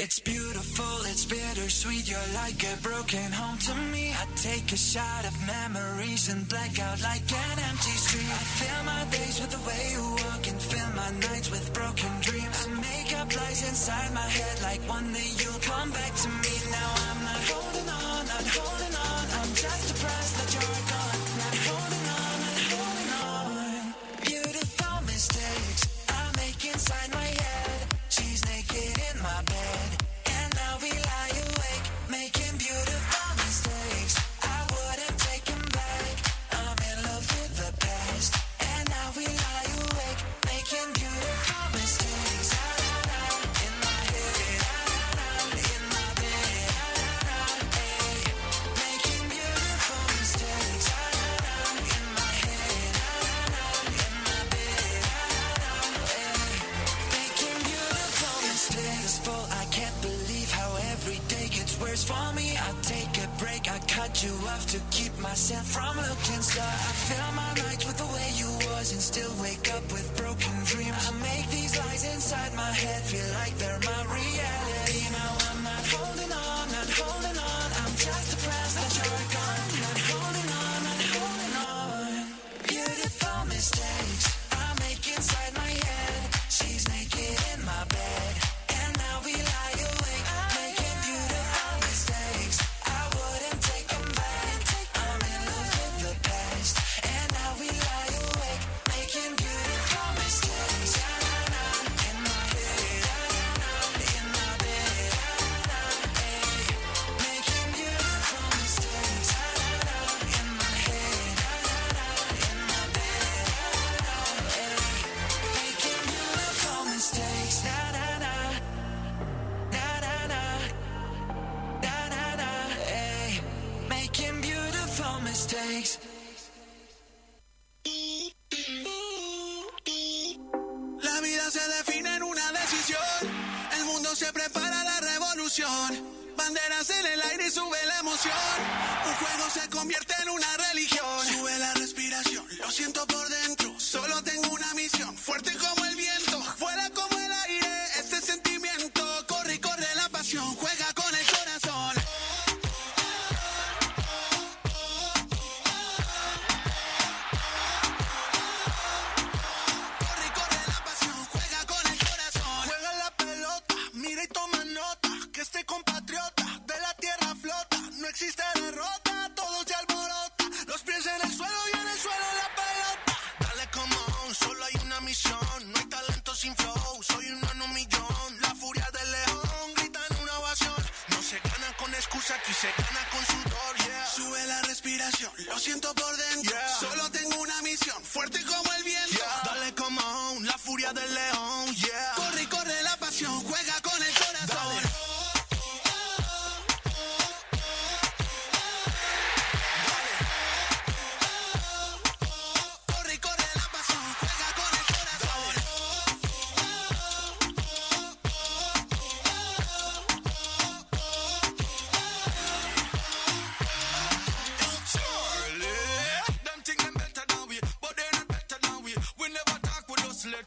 It's beautiful, it's bittersweet. You're like a broken home to me. I take a shot of memories and black out like an empty street. I fill my days with the way you walk and fill my nights with broken dreams. I make up lies inside my head like one day you'll come back to me now.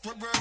Rubber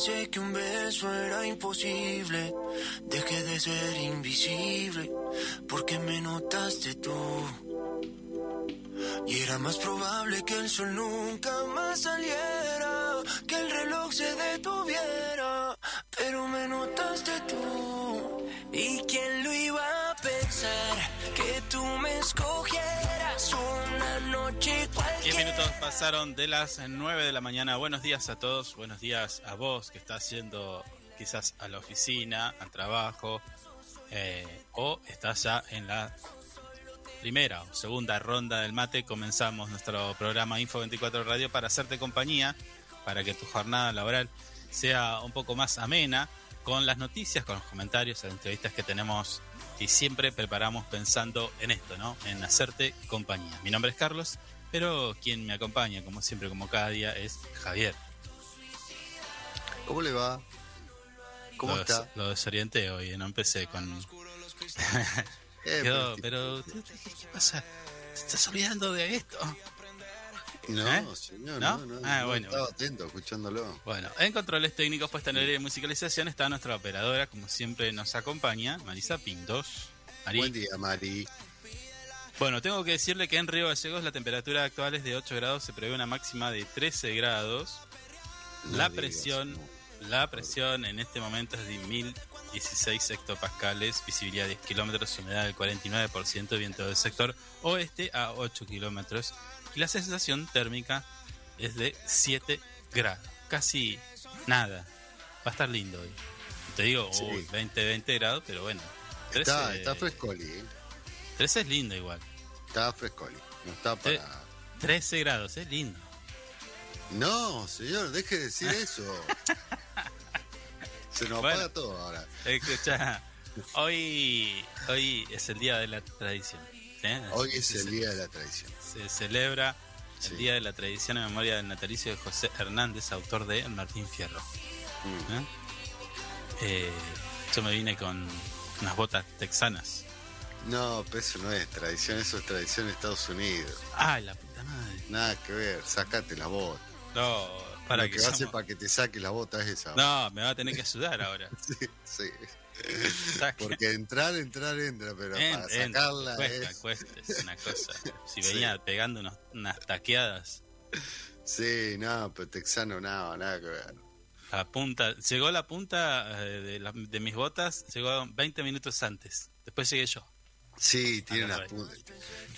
pensé que un beso era imposible. Dejé de ser invisible porque me notaste tú. Y era más probable que el sol nunca pasaron de las 9 de la mañana. Buenos días a todos, buenos días a vos que estás yendo quizás a la oficina, al trabajo, eh, o estás ya en la primera o segunda ronda del mate. Comenzamos nuestro programa Info 24 Radio para hacerte compañía, para que tu jornada laboral sea un poco más amena, con las noticias, con los comentarios, las entrevistas que tenemos y siempre preparamos pensando en esto, ¿no? En hacerte compañía. Mi nombre es Carlos, pero quien me acompaña, como siempre, como cada día, es Javier. ¿Cómo le va? ¿Cómo lo, está? Lo desorienté hoy, no empecé con... Eh, Quedó, pero- ¿qué, pasa? ¿Te estás olvidando de esto? No, ¿Eh? señor, ¿No? no, no. Ah, no, bueno. Estaba atento, escuchándolo. Bueno, en controles técnicos, puesta en el aire de musicalización, está nuestra operadora, como siempre nos acompaña, Marisa Pintos. Mari. Buen día, Mari. Bueno, tengo que decirle que en Río Gallegos la temperatura actual es de 8 grados, se prevé una máxima de 13 grados. No la digas, presión, no. la presión en este momento es de 1016 hectopascales, visibilidad 10 kilómetros, humedad del 49%, viento del sector oeste a 8 kilómetros y la sensación térmica es de 7 grados, casi nada. Va a estar lindo hoy. Te digo, Sí. uy, 20, 20 grados, pero bueno. 13, Está, está frescoli, ¿eh? 13 es lindo igual. Está frescoli. No está Eh. para... 13 grados, es lindo. No, señor, deje de decir eso. Se nos Bueno. apaga todo ahora. Escucha, hoy, hoy es el día de la tradición. ¿eh? Hoy es el día de la tradición. se celebra el Sí. día de la tradición en memoria del natalicio de José Hernández, autor de El Martín Fierro. Mm. ¿eh? Eh, yo me vine con unas botas texanas. No, pero eso no es tradición, eso es tradición de Estados Unidos. ¡Ay, la puta madre! Nada que ver, sacate las botas. No, para Lo que, que hace somos- para que te saque las botas es esa. No, me va a tener que ayudar ahora. Sí, sí. Porque entrar, entrar, entra, pero En- para sacarla cuesta, es... cuesta, es una cosa. Si Sí. venía pegando unos- unas taqueadas, Sí, no, pero texano nada, nada que ver. La punta, llegó la punta eh, de, la- de mis botas, llegó 20 minutos antes. Después llegué yo. Sí, tiene Ah, una no, punta.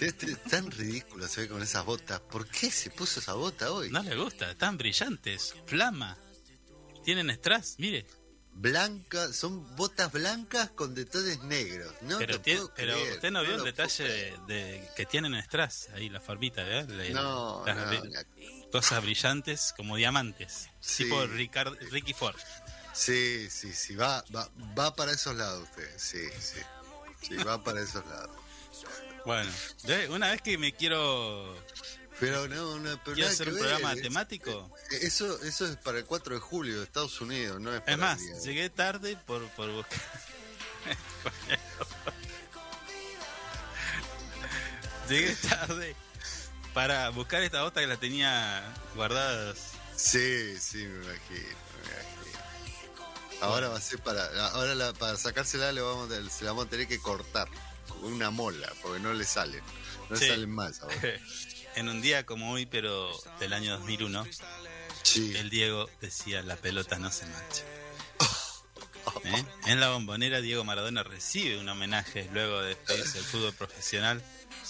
Es tan ridículo se ve con esas botas. ¿Por qué se puso esa bota hoy? No le gusta, están brillantes, flama. Tienen strass, mire. Blancas, son botas blancas con detalles negros. No pero te puedo pero creer, usted no vio el detalle de, que tienen strass, ahí la formita, ¿eh? La- No, las no, la- cosas brillantes como diamantes. Sí. Tipo Ricard, Ricky Ford. Sí, sí, sí, va, va, va para esos lados usted. Sí, sí. Sí, va para esos lados. Bueno, una vez que me quiero, Pero no, no, pero quiero hacer un ver, programa es- temático, Eso, eso es para el 4 de julio de Estados Unidos, no es para es más, el día de- llegué tarde por, por buscar. llegué tarde para buscar esta bota que la tenía guardadas. Sí, sí, me imagino. Ahora va a ser para. Ahora la- para sacársela le vamos, a- se la vamos a tener que cortar con una mola, porque no le salen. No Sí. le salen más ahora. en un día como hoy, pero del año 2001, Sí. el Diego decía: La pelota no se mancha. ¿Eh? En la bombonera, Diego Maradona recibe un homenaje luego de despedirse del fútbol profesional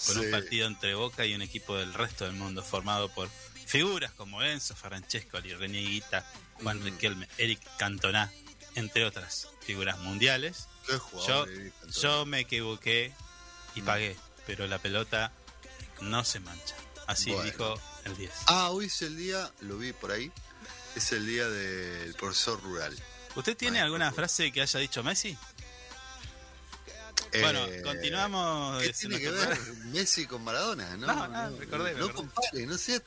con un partido entre Boca y un equipo del resto del mundo formado por figuras como Enzo Francesco, René Guita, Juan Mm. Riquelme, Eric Cantona, entre otras figuras mundiales. Qué Yo, yo me equivoqué y Mm. pagué, pero la pelota no se mancha. Así Bueno. dijo el 10. Ah, hoy es el día, lo vi por ahí, es el día del profesor rural. ¿Usted tiene Maestro, alguna frase que haya dicho Messi? Bueno, Eh, continuamos. ¿Qué es tiene que ver. Messi con Maradona? No, No, no, recordé, no, recordé. compare, no sé.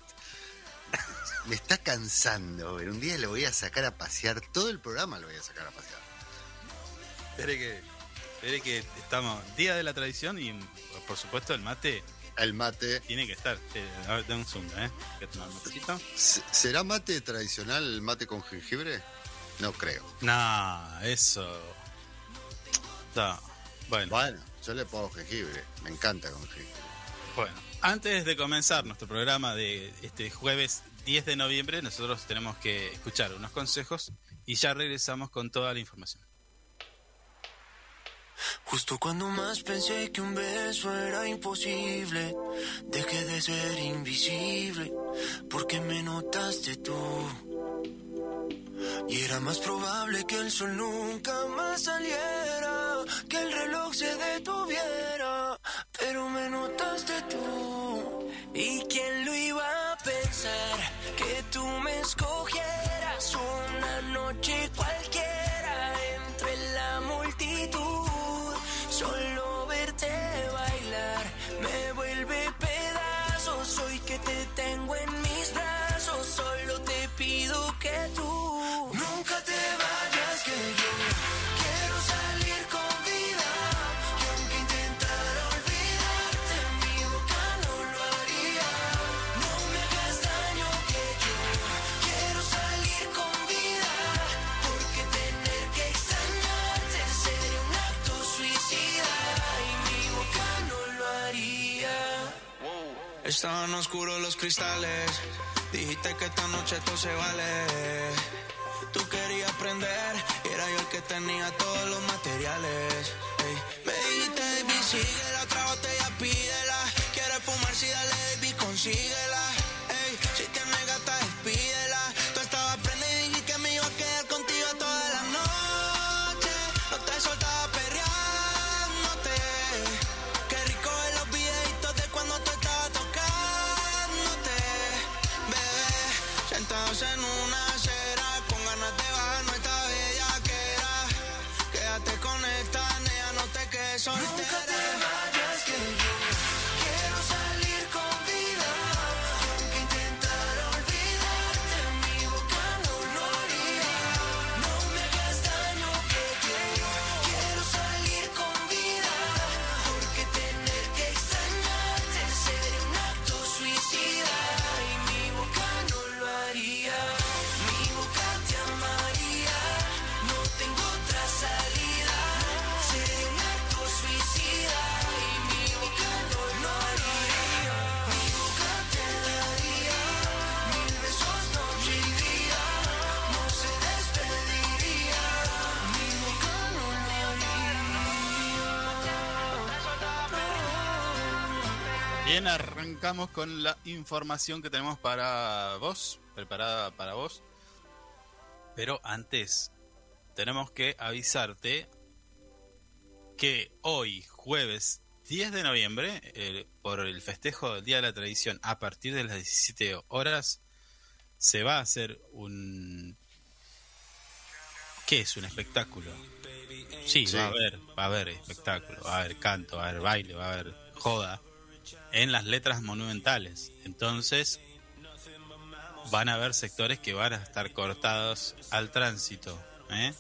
Me está cansando, ver. Un día lo voy a sacar a pasear, todo el programa lo voy a sacar a pasear. Espere que, espere que estamos día de la tradición y por supuesto el mate El mate. tiene que estar. Eh, A ver, dame un segundo, ¿eh? A tomar matecito. ¿Se- ¿Será mate tradicional el mate con jengibre? No creo. No, eso. No. Bueno, Bueno, yo le pongo jengibre, me encanta con jengibre. bueno. Antes de comenzar nuestro programa de este jueves 10 de noviembre, nosotros tenemos que escuchar unos consejos y ya regresamos con toda la información. Justo cuando más pensé que un beso era imposible, dejé de ser invisible, porque me notaste tú. Y era más probable que el sol nunca más saliera, que el reloj se detuviera, pero me notaste tú. ¿Y quién lo iba a Que tú me escogieras una noche cualquiera entre la multitud. Solo verte bailar me vuelve pedazos. Hoy que te tengo en mis brazos, solo te pido que tú Estaban oscuros los cristales. Dijiste que esta noche todo se vale. Tú querías aprender era yo el que tenía todos los materiales. Ey. Me dijiste, baby, síguela, Bien, arrancamos con la información que tenemos para vos, preparada para vos. Pero antes, tenemos que avisarte que hoy, jueves 10 de noviembre, eh, por el festejo del Día de la Tradición, a partir de las 17 horas, se va a hacer un... ¿Qué es un espectáculo? Sí, Sí. va a haber, va a haber espectáculo, va a haber canto, va a haber baile, va a haber joda en las letras monumentales. Entonces, van a haber sectores que van a estar cortados al tránsito. ¿eh?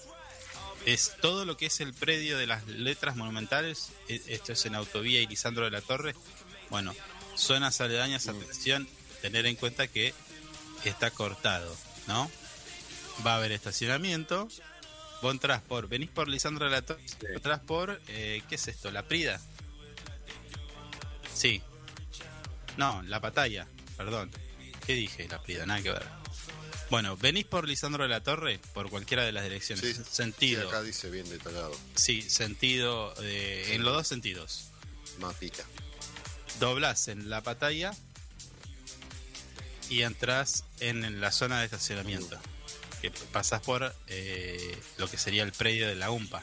Es todo lo que es el predio de las letras monumentales. e- Esto es en Autovía y Lisandro de la Torre. Bueno, zonas aledañas, atención, tener en cuenta que está cortado, ¿no? Va a haber estacionamiento. Vos entrás por, venís por Lisandro de la Torre, entrás por, eh, ¿qué es esto? La Prida. Sí. No, la Patalla, perdón. ¿Qué dije? La Prida, nada que ver. Bueno, venís por Lisandro de la Torre, por cualquiera de las direcciones. Sí, sí, sentido. acá dice bien detallado. Sí, sentido, eh, en los dos sentidos. Mapita. Doblás en la Patalla y entras en la zona de estacionamiento. Que pasás por eh, lo que sería el predio de la UMPA.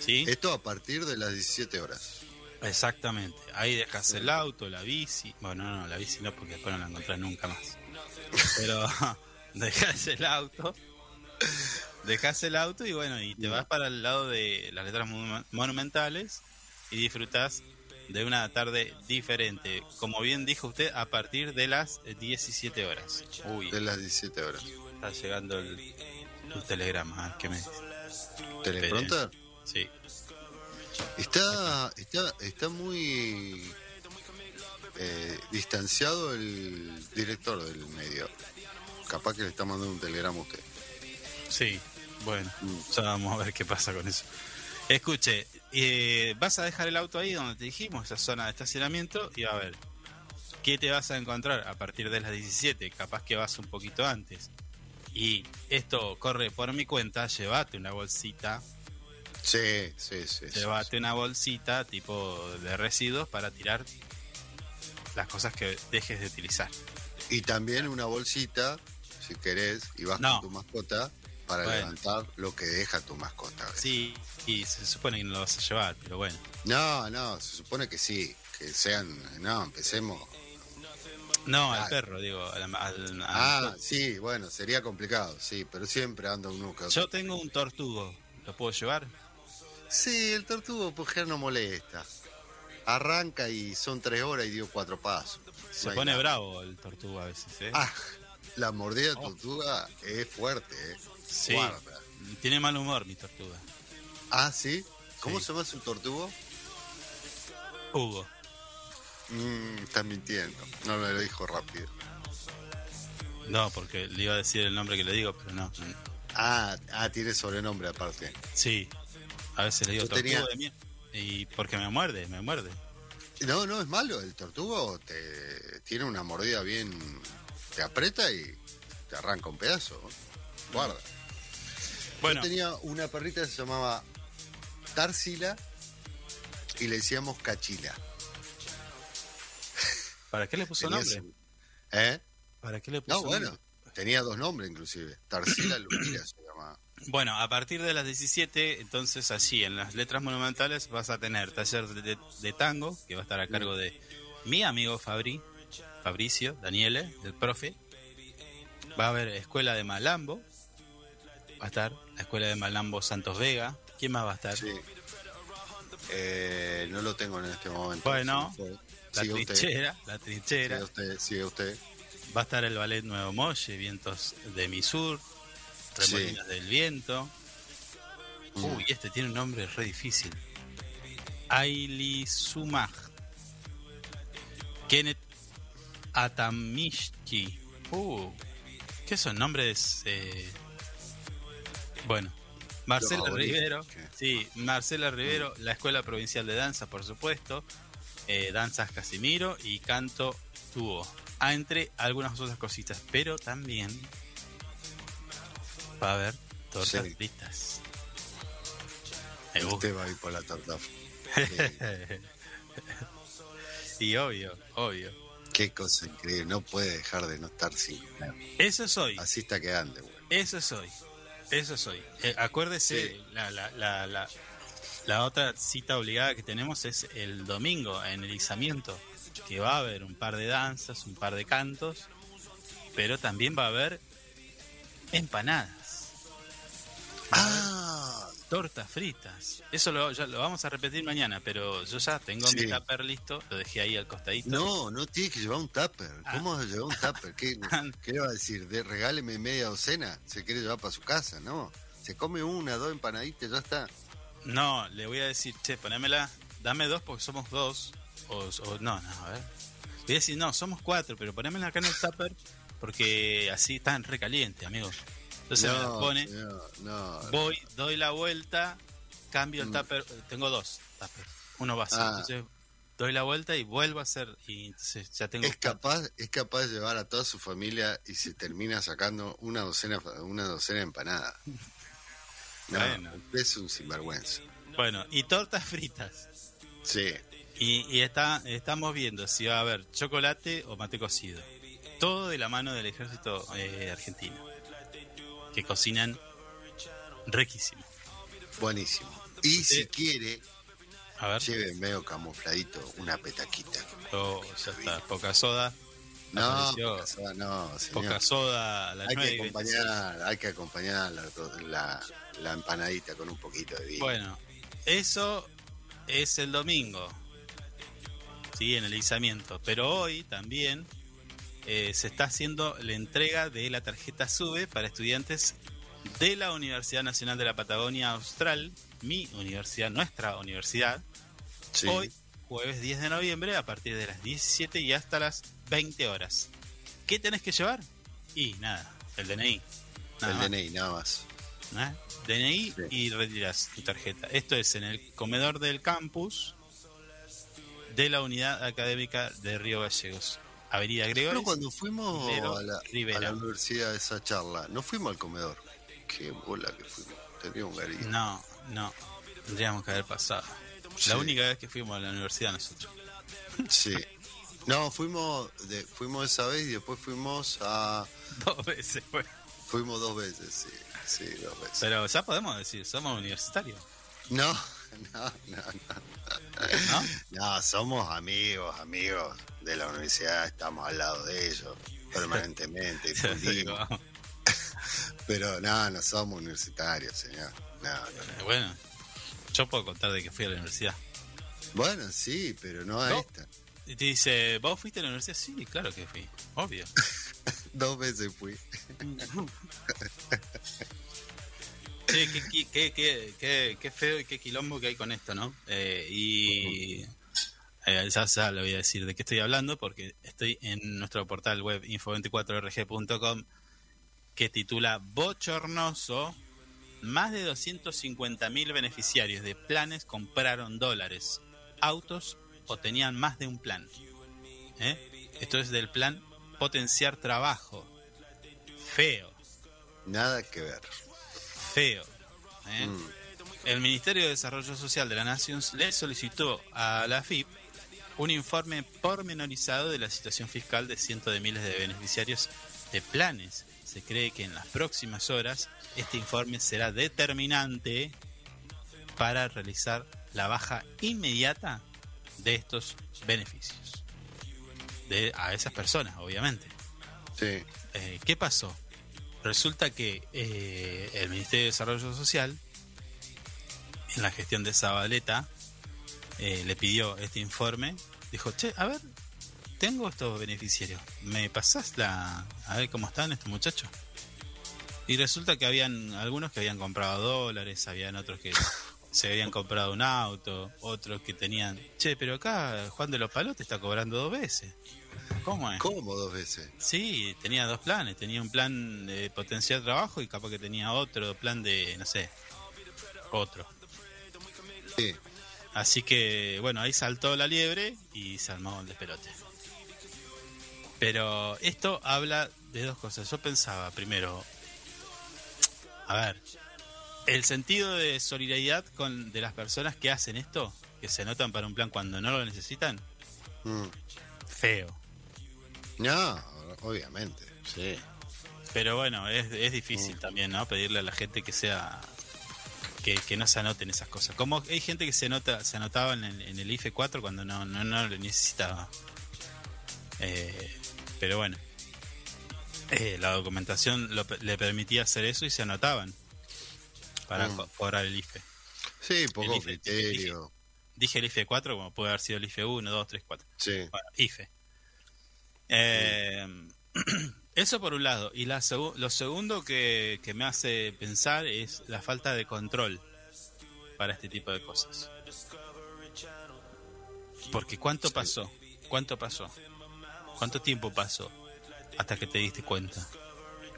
¿Sí? Esto a partir de las 17 horas. Exactamente. Ahí dejas el auto, la bici. Bueno, no, no, la bici no, porque después no la encontrás nunca más. Pero dejas el auto. Dejas el auto y bueno, y te vas para el lado de las letras monu- monumentales y disfrutas de una tarde diferente. Como bien dijo usted, a partir de las 17 horas. Uy, De las 17 horas. está llegando el, el telegrama. ah, ¿Qué. Sí. Está, está, está muy eh, distanciado el director del medio. Capaz que le está mandando un telegrama a usted. Sí, bueno, Mm. ya vamos a ver qué pasa con eso. Escuche, eh, vas a dejar el auto ahí donde te dijimos, esa zona de estacionamiento, y a ver, ¿qué te vas a encontrar a partir de las 17? Capaz que vas un poquito antes. Y esto corre por mi cuenta, llévate una bolsita, Sí, sí, sí. sí, llévate una bolsita tipo de residuos para tirar las cosas que dejes de utilizar. Y también una bolsita, si querés, y vas No. con tu mascota para Bueno. levantar lo que deja tu mascota. Sí, y se supone que no lo vas a llevar, pero bueno. No, no, se supone que sí, que sean, no, empecemos. No, al perro, digo. al- al- al- Ah, sí, bueno, sería complicado, sí, pero siempre anda un nuca. Yo tengo un tortugo, ¿lo puedo llevar? Sí, el tortugo por no molesta. Arranca y son tres horas y dio cuatro pasos. Se No pone nada. bravo el tortugo a veces, ¿eh? Ah, la mordida de tortuga es fuerte, ¿eh? sí. Guarda. Tiene mal humor mi tortuga. Ah, ¿sí? ¿Cómo Sí. se llama su tortugo? Hugo. Mm, está mintiendo. No me lo dijo rápido. No, porque le iba a decir el nombre que le digo, pero no. Ah, ah, tiene sobrenombre aparte. Sí. A veces le digo tortugo tenía- de mí. Y porque me muerde, me muerde. No, no es malo. El tortugo te tiene una mordida bien. Te aprieta y te arranca un pedazo. Guarda. Bueno, Yo tenía una perrita que se llamaba Tarsila y le decíamos Cachila. ¿para qué le puso Tenía nombre? su- ¿Eh? ¿Para qué le puso No, bueno. Tenía dos nombres inclusive. Tarsila Lucía se llamaba. Bueno, a partir de las 17, entonces allí en las letras monumentales vas a tener taller de, de- de tango, que va a estar a cargo de mi amigo Fabri, Fabricio, Daniele, del profe. Va a haber escuela de Malambo, va a estar la escuela de Malambo Santos Vega. ¿Quién más va a estar? Sí. Eh, no lo tengo en este momento. Bueno. La usted. trinchera, la trinchera. Siga usted, siga usted. Va a estar el ballet Nuevo Molle, Vientos de mi Remolinos del Viento. Mm. Uy, este tiene un nombre re difícil. Aili Sumaj. Kenneth Atamishki. Uh, ¿qué son nombres? eh? Bueno, Marcela Rivero. ¿qué? Sí, Marcela Rivero, la Escuela Provincial de Danza, por supuesto. eh, Danzas Casimiro y Canto Tubo. Ah, entre algunas otras cositas. Pero también va a haber tortas Sí. fritas. Me gusta. Usted va a ir por la torta. y obvio, obvio. Qué cosa increíble. No puede dejar de no estar sin. Eso soy, Así está quedando. güey. eso soy, eso soy. Eh, acuérdese, Sí. la, la, la, la, la otra cita obligada que tenemos es el domingo en el izamiento, que va a haber un par de danzas, un par de cantos, pero también va a haber empanadas. Ah, tortas fritas. Eso lo, ya lo vamos a repetir mañana, pero yo ya tengo Sí. mi tupper listo, lo dejé ahí al costadito. no, no tiene que llevar un tupper. Ah. ¿Cómo vas a llevar un tupper? ¿Qué, qué le va a decir? De, regáleme media docena. Se quiere llevar para su casa, ¿no? Se come una, dos empanaditas, ya está. No, le voy a decir, che, ponémela, dame dos porque somos dos. O, o- no, no, a ver. Le voy a decir, no, somos cuatro, pero ponémela acá en el tupper porque así están recaliente, amigos. Entonces me no, pone, señor, no. voy, doy la vuelta, cambio el Mm. tupper, tengo dos tuppers, uno vacío. Ah. Entonces doy la vuelta y vuelvo a hacer, y entonces ya tengo Es capaz, es capaz de llevar a toda su familia y se termina sacando una docena, una docena de empanadas. No, Bueno. es un sinvergüenza. Bueno, y tortas fritas. Sí, Y, y está, estamos viendo si va a haber chocolate o mate cocido. Todo de la mano del ejército eh, argentino. Que cocinan riquísimo. buenísimo. Y si quiere, A ver, lleve medio camufladito una petaquita. oh, ya está. Poca soda. No, poca soda, no, señor. Poca soda a las hay 9 que y 26. acompañar, hay que acompañar la, la- la empanadita con un poquito de vino. Bueno, eso es el domingo. Sí, en el izamiento. Pero hoy también eh, se está haciendo la entrega de la tarjeta SUBE para estudiantes de la Universidad Nacional de la Patagonia Austral, mi universidad, nuestra universidad, Sí. hoy, jueves 10 de noviembre, a partir de las 17 y hasta las 20 horas. ¿Qué tenés que llevar? Y nada, el DNI. Nada el más, DNI, nada más. ¿eh? DNI Sí. y retiras tu tarjeta. Esto es en el comedor del campus de la unidad académica de Río Gallegos. Avenida Gregorio. cuando fuimos Rivero, a la, Rivera. a la universidad a esa charla, no fuimos al comedor. Qué bola que fuimos. Tenía un garito. No, no. Tendríamos que haber pasado. Sí. La única vez que fuimos a la universidad nosotros. Sí. No, fuimos, de, fuimos esa vez y después fuimos a... Dos veces fue. Fuimos dos veces, sí. Sí, dos veces. Pero ya podemos decir, somos universitarios. No, no, no, no. ¿No? No, somos amigos, amigos de la universidad, estamos al lado de ellos permanentemente, pero no, no somos universitarios, señor. No, no. Eh, Bueno, yo puedo contar de que fui a la universidad. Bueno, sí, pero no a No. esta. Y te dice, ¿vos fuiste a la universidad? Sí, claro que fui. Obvio. Dos veces fui. Sí, qué, qué, qué, qué, feo y qué quilombo que hay con esto, ¿no? Eh, y eh, ya, ya le voy a decir de qué estoy hablando porque estoy en nuestro portal web info24rg.com que titula Bochornoso. Más de 250.000 beneficiarios de planes compraron dólares, autos o tenían más de un plan. ¿Eh? Esto es del plan Potenciar Trabajo. Feo Nada que ver. Feo. ¿eh? Mm. El Ministerio de Desarrollo Social de la Nación le solicitó a la FIP un informe pormenorizado de la situación fiscal de cientos de miles de beneficiarios de planes. Se cree que en las próximas horas este informe será determinante para realizar la baja inmediata de estos beneficios. De, a esas personas, obviamente. Sí. Eh, ¿Qué pasó? Resulta que eh, el Ministerio de Desarrollo Social, en la gestión de Zabaleta, eh, le pidió este informe. Dijo, che, a ver, tengo estos beneficiarios. ¿Me pasás la... a ver cómo están estos muchachos? Y resulta que habían algunos que habían comprado dólares, habían otros que se habían comprado un auto, otros que tenían... Che, pero acá Juan de los Palotes está cobrando dos veces. ¿Cómo es? ¿Cómo dos veces? Sí, tenía dos planes. Tenía un plan de potenciar trabajo y capaz que tenía otro plan de, no sé, otro. Sí. Así que, bueno, ahí saltó la liebre y se armó el despelote. Pero esto habla de dos cosas. Yo pensaba, primero, a ver, el sentido de solidaridad con de las personas que hacen esto, que se anotan para un plan cuando no lo necesitan, Mm. feo. No, obviamente. Sí. Pero bueno, es, es difícil también, ¿no? Pedirle a la gente que sea. Que, que no se anoten esas cosas. Como hay gente que se anota, se anotaba en el, en el IFE 4 cuando no, no, no lo necesitaba. Eh, pero bueno. Eh, la documentación lo le permitía hacer eso y se anotaban para Mm. co- cobrar el IFE. Sí, poco El IFE, criterio. Dije el IFE 4 como puede haber sido el IFE 1, 2, 3, 4. Sí. Bueno, IFE. Eh, eso por un lado. Y la segu- lo segundo que, que me hace pensar es la falta de control para este tipo de cosas. Porque ¿cuánto pasó? ¿Cuánto pasó? ¿Cuánto tiempo pasó hasta que te diste cuenta?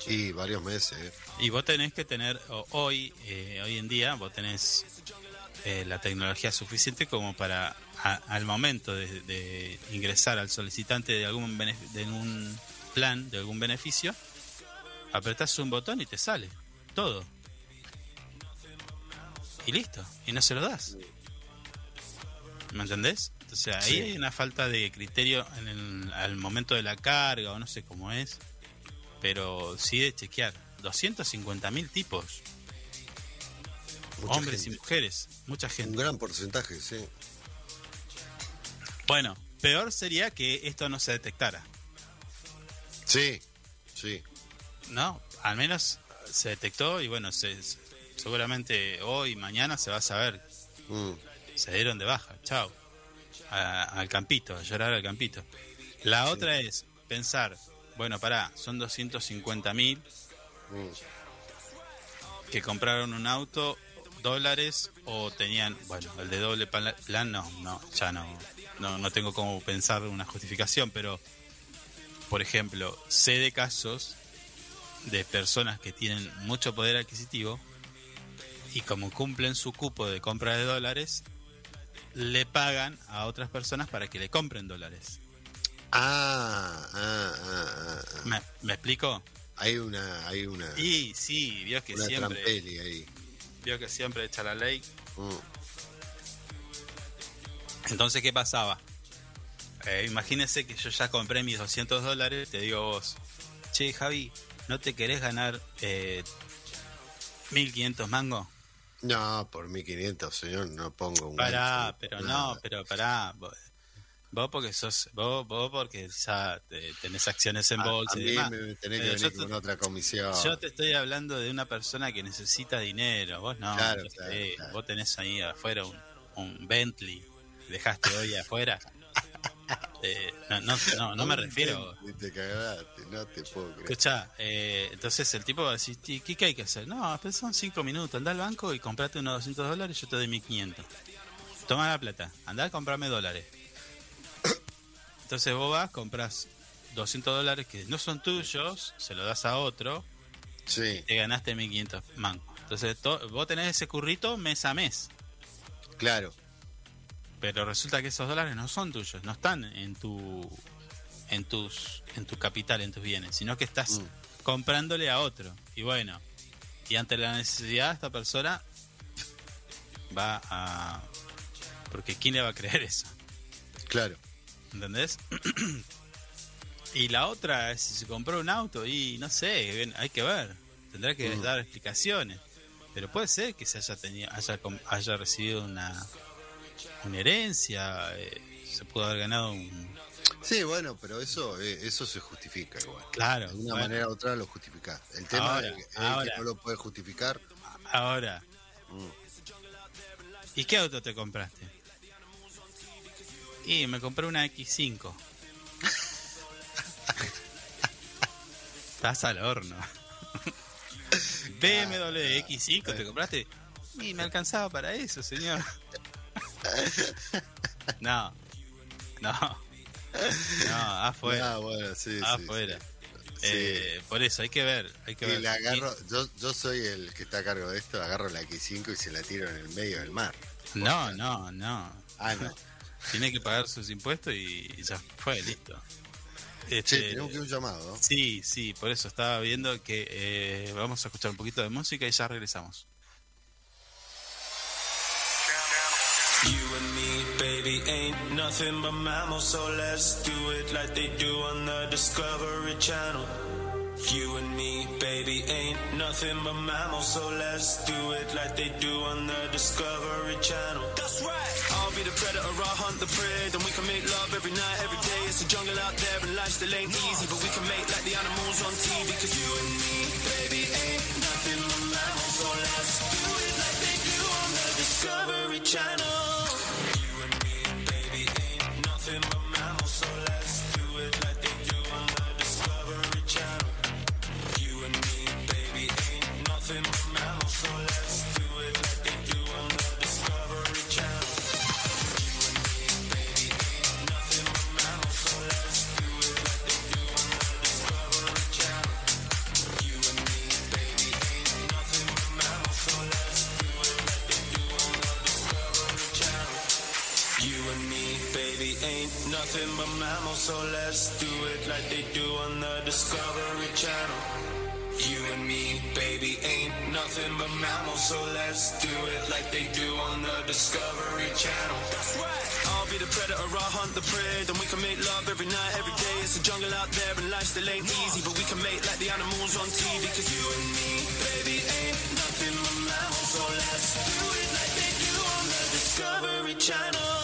Y varios meses. Y vos tenés que tener, hoy, eh, hoy en día, vos tenés eh, la tecnología suficiente como para, a- al momento de, de ingresar al solicitante de algún de un plan, de algún beneficio, apretás un botón y te sale todo. Y listo, y no se lo das. ¿Me entendés? Entonces ahí Sí. hay una falta de criterio en el, al momento de la carga, o no sé cómo es, pero sí de chequear. 250.000 tipos, Mucha hombres y mujeres, mucha Un gente. gran porcentaje, sí. Bueno, peor sería que esto no se detectara, Sí, sí. ¿no? Al menos se detectó y bueno, se, se- seguramente hoy, mañana se va a saber. Mm. Se dieron de baja, chao. Al campito, a llorar al campito. La otra es pensar, bueno, pará, son 250 mil Mm. que compraron un auto, dólares o tenían, bueno, el de doble plan, no, no, ya no, no, no tengo cómo pensar una justificación, pero, por ejemplo, sé de casos de personas que tienen mucho poder adquisitivo y como cumplen su cupo de compra de dólares, le pagan a otras personas para que le compren dólares. Ah, ah, ah, ah. ¿Me, me explico? Hay una, hay una, Y sí, vio que una siempre, ahí. Vio que siempre echa la ley. Mm. Entonces, ¿qué pasaba? Eh, imagínese que yo ya compré mis 200 dólares, te digo vos, che Javi, ¿no te querés ganar eh, 1500 mangos? No, por 1500, señor, no pongo un Pará, gancho, pero nada. no, pero pará. Vos, porque sos, vos, vos porque ya te- tenés acciones en bolsa a, y mí demás. me tenés que Pero venir te- con otra comisión. Yo te estoy hablando de una persona que necesita dinero, vos no. Claro, yo claro. Vos tenés ahí afuera un, un Bentley, dejaste hoy afuera. Eh, no, no, no, no me refiero. Y te cagaste, no te puedo creer. Escucha, eh, entonces el tipo va a decir, "¿Y ¿qué, qué hay que hacer? No, pues son 5 minutos, anda al banco y comprate unos 200 dólares, yo te doy 1500. Toma la plata, anda a comprarme dólares. Entonces vos vas, compras 200 dólares que no son tuyos, se lo das a otro, Sí, te ganaste 1500 mangos. Entonces to- vos tenés ese currito mes a mes, claro. pero resulta que esos dólares no son tuyos, no están en tu en tus en tu capital, en tus bienes, sino que estás Mm. comprándole a otro. Y bueno, y ante la necesidad esta persona va a porque quién le va a creer eso, Claro. ¿Entendés? y la otra es si se compró un auto y no sé, hay que ver, tendrá que dar explicaciones. Pero puede ser que se haya tenido, haya, haya recibido una, una herencia, eh, se pudo haber ganado un... Sí, bueno, pero eso eh, eso se justifica igual. Claro. De bueno, manera u otra lo justificás. El tema Ahora, es que, es que ahora. no lo puedes justificar. Ahora, Mm. ¿y qué auto te compraste? Y me compré una X5. Estás al horno. BMW X5 te compraste. Y me alcanzaba para eso, señor. No. No. No, afuera. Ah, bueno, sí, afuera. sí. Eh, por eso hay que ver, hay que Y ver. le agarro, yo, yo soy el que está a cargo de esto, agarro la X5 y se la tiro en el medio del mar. No, no, no. Ah, no. Tiene que pagar sus impuestos y ya fue, listo. Este, tenemos que ir un llamado. ¿no? sí, sí, por eso estaba viendo que eh, vamos a escuchar un poquito de música y ya regresamos. You and me, baby, ain't nothing but mammals, so let's do it like they do on the Discovery Channel. You and me, baby, ain't nothing but mammals, so let's do it like they do on the Discovery Channel. That's right. I'll be the predator, I'll hunt the prey, then we can make love every night, every day. It's a jungle out there, and life still ain't easy, but we can make like the animals on TV. Cause you and me, baby, ain't nothing but mammals, so let's do it like they do on the Discovery Channel. So let's do it like they do on the Discovery Channel. You and me, baby, ain't nothing but mammals, so let's do it like they do on the Discovery Channel. That's right. I'll be the predator, I'll hunt the prey, then we can make love every night, every day. Uh-huh. It's a jungle out there, and life still ain't easy, but we can make like the animals on TV. Cause you and me, baby, ain't nothing but mammals, so let's do it like they do on the Discovery Channel.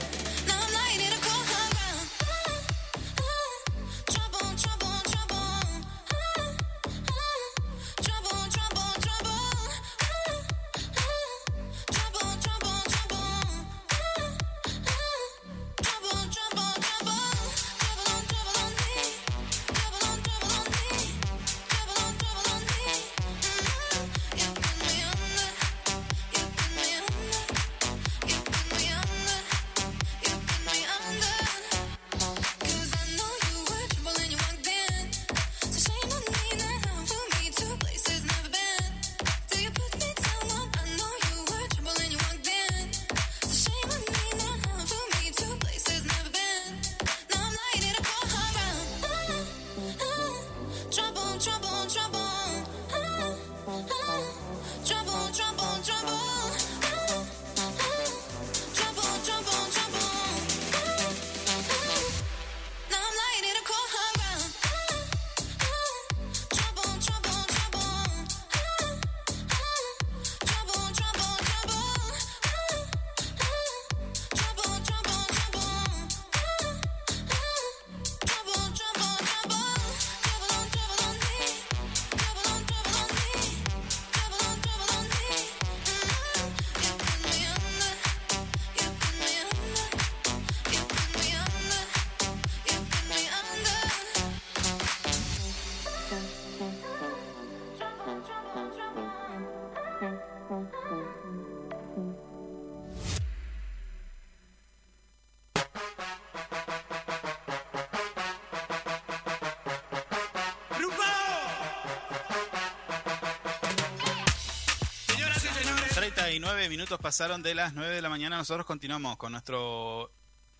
minutos pasaron de las 9 de la mañana. Nosotros continuamos con nuestro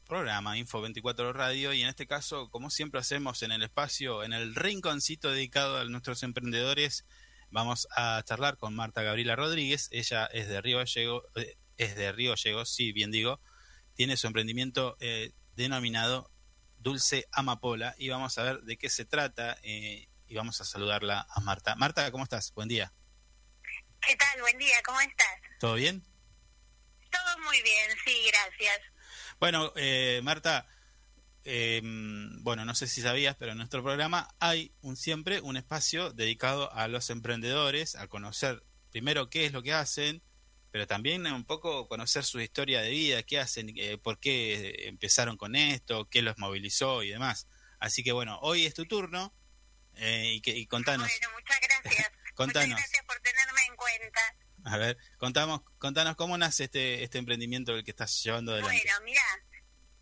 programa Info 24 Radio y en este caso, como siempre hacemos en el espacio, en el rinconcito dedicado a nuestros emprendedores, vamos a charlar con Marta Gabriela Rodríguez. Ella es de Río Gallego, eh, es de Río Gallegos, sí, bien digo. Tiene su emprendimiento eh, denominado Dulce Amapola y vamos a ver de qué se trata eh, y vamos a saludarla a Marta. Marta, ¿cómo estás? Buen día. ¿Qué tal? Buen día, ¿cómo estás? ¿Todo bien? Todo muy bien, sí, gracias. Bueno, eh, Marta, eh, bueno, no sé si sabías, pero en nuestro programa hay un siempre un espacio dedicado a los emprendedores, a conocer primero qué es lo que hacen, pero también un poco conocer su historia de vida, qué hacen, eh, por qué empezaron con esto, qué los movilizó y demás. Así que bueno, hoy es tu turno eh, y, que, y contanos. Bueno, muchas gracias. Contanos. Muchas gracias por tenerme en cuenta. A ver, contamos, contanos cómo nace este, este emprendimiento el que estás llevando adelante. Bueno, mira,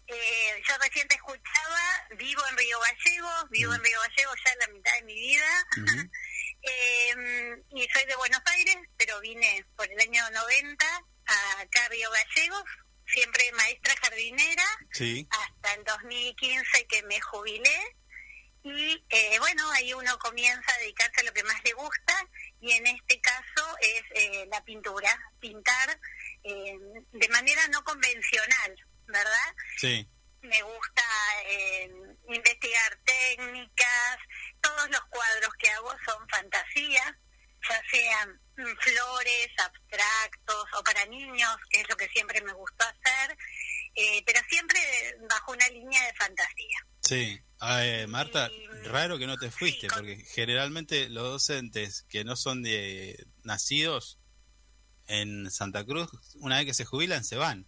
eh, yo recién te escuchaba, vivo en Río Gallegos, vivo Mm. en Río Gallegos ya la mitad de mi vida. Ujú. Eh, y soy de Buenos Aires, pero vine por el año 90 acá a Río Gallegos, siempre maestra jardinera, Sí, hasta el 2015 que me jubilé. Y eh, bueno, ahí uno comienza a dedicarse a lo que más le gusta y en este caso es eh, la pintura, pintar eh, de manera no convencional, ¿verdad? sí, Me gusta eh, investigar técnicas, todos los cuadros que hago son fantasía, ya sean mm, flores, abstractos o para niños, que es lo que siempre me gustó hacer, eh, pero siempre bajo una línea de fantasía. sí. Ah, eh, Marta, raro que no te fuiste, porque generalmente los docentes que no son de nacidos en Santa Cruz, una vez que se jubilan, se van.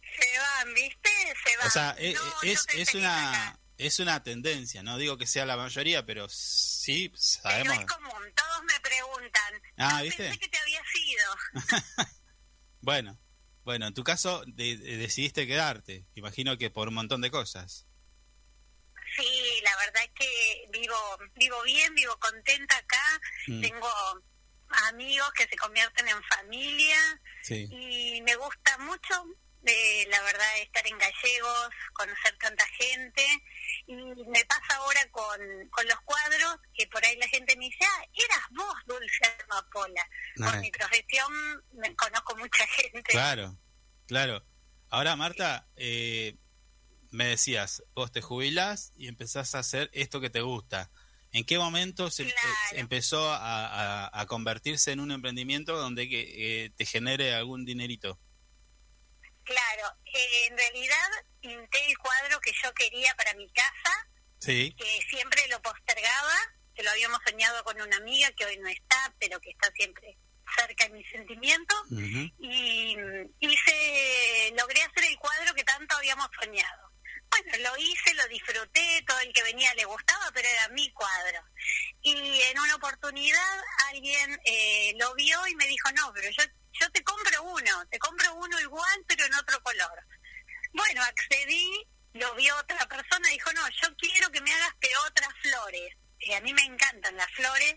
Se van, ¿viste? Se van. O sea, e- No, e- es, es una acá. es una tendencia, no digo que sea la mayoría, pero sí Pero sabemos. es común, todos me preguntan. Ah, "Ah, ¿viste? Pensé que te había sido. Bueno, bueno, en tu caso de- de- decidiste quedarte, imagino que por un montón de cosas. Sí, la verdad es que vivo, vivo bien, vivo contenta acá. Mm. Tengo amigos que se convierten en familia Sí. y me gusta mucho, eh, la verdad, estar en Gallegos, conocer tanta gente. Y me pasa ahora con, con los cuadros que por ahí la gente me dice, ah, eras vos, Dulce Amapola. Ah. Por mi profesión me conozco mucha gente. Claro, claro. Ahora, Marta, eh, me decías, vos te jubilás y empezás a hacer esto que te gusta. ¿En qué momento se Claro. empezó a, a- a convertirse en un emprendimiento donde que, eh, te genere algún dinerito? Claro, eh, en realidad pinté el cuadro que yo quería para mi casa, Sí. que siempre lo postergaba, que lo habíamos soñado con una amiga que hoy no está, pero que está siempre cerca de mis sentimientos, y mm, hice, logré hacer el cuadro que tanto habíamos soñado. Bueno, lo hice, lo disfruté, todo el que venía le gustaba, pero era mi cuadro. Y en una oportunidad alguien eh, lo vio y me dijo, no, pero yo, yo te compro uno, te compro uno igual, pero en otro color. Bueno, accedí, lo vio otra persona, dijo, no, yo quiero que me hagas otras flores. Y a mí me encantan las flores,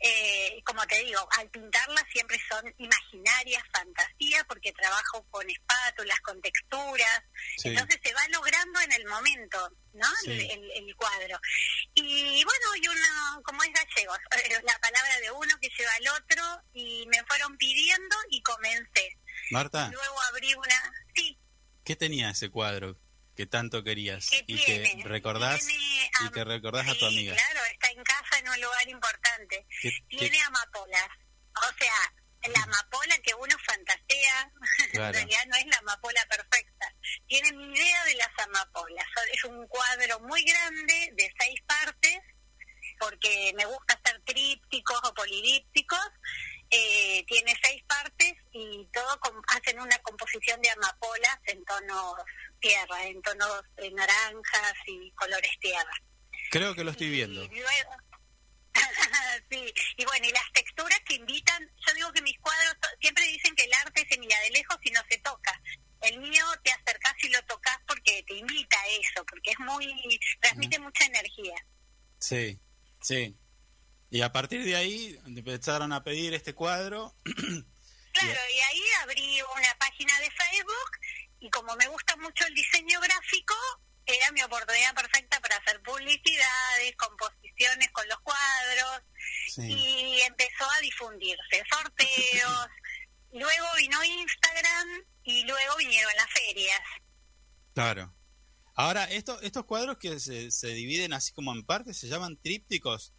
eh, como te digo, al pintarlas siempre son imaginarias, fantasías, porque trabajo con espátulas, con texturas, Sí. entonces se va logrando en el momento, ¿no? Sí. El, el- el cuadro. Y bueno, y uno, como es gallego, la palabra de uno que lleva al otro, y me fueron pidiendo y comencé. Marta, Luego abrí una, sí, ¿qué tenía ese cuadro que tanto querías ¿Qué y que recordás Tiene y que recordás a tu amiga? Claro, está en casa en un lugar importante. ¿Qué- Tiene qué- amapolas. O sea, la amapola que uno fantasea, Claro. en realidad no es la amapola perfecta. Tiene mi idea de las amapolas. Es un cuadro muy grande de seis partes, porque me gusta hacer trípticos o polidípticos. Eh, tiene seis partes y todo com- hacen una composición de amapolas en tonos tierra, en tonos de naranjas y colores tierra. Creo que lo estoy viendo. Y luego, sí, y bueno, y las texturas que invitan, yo digo que mis cuadros siempre dicen que el arte se mira de lejos y no se toca. El mío te acercás y lo tocas porque te invita a eso, porque es muy, transmite mucha energía. Sí, sí. Y a partir de ahí empezaron a pedir este cuadro. Claro, y ahí abrí una página de Facebook y como me gusta mucho el diseño gráfico, era mi oportunidad perfecta para hacer publicidades, composiciones con los cuadros Sí. y empezó a difundirse, sorteos, luego vino Instagram y luego vinieron las ferias. Claro. Ahora, esto, estos cuadros que se, se dividen así como en partes, se llaman trípticos.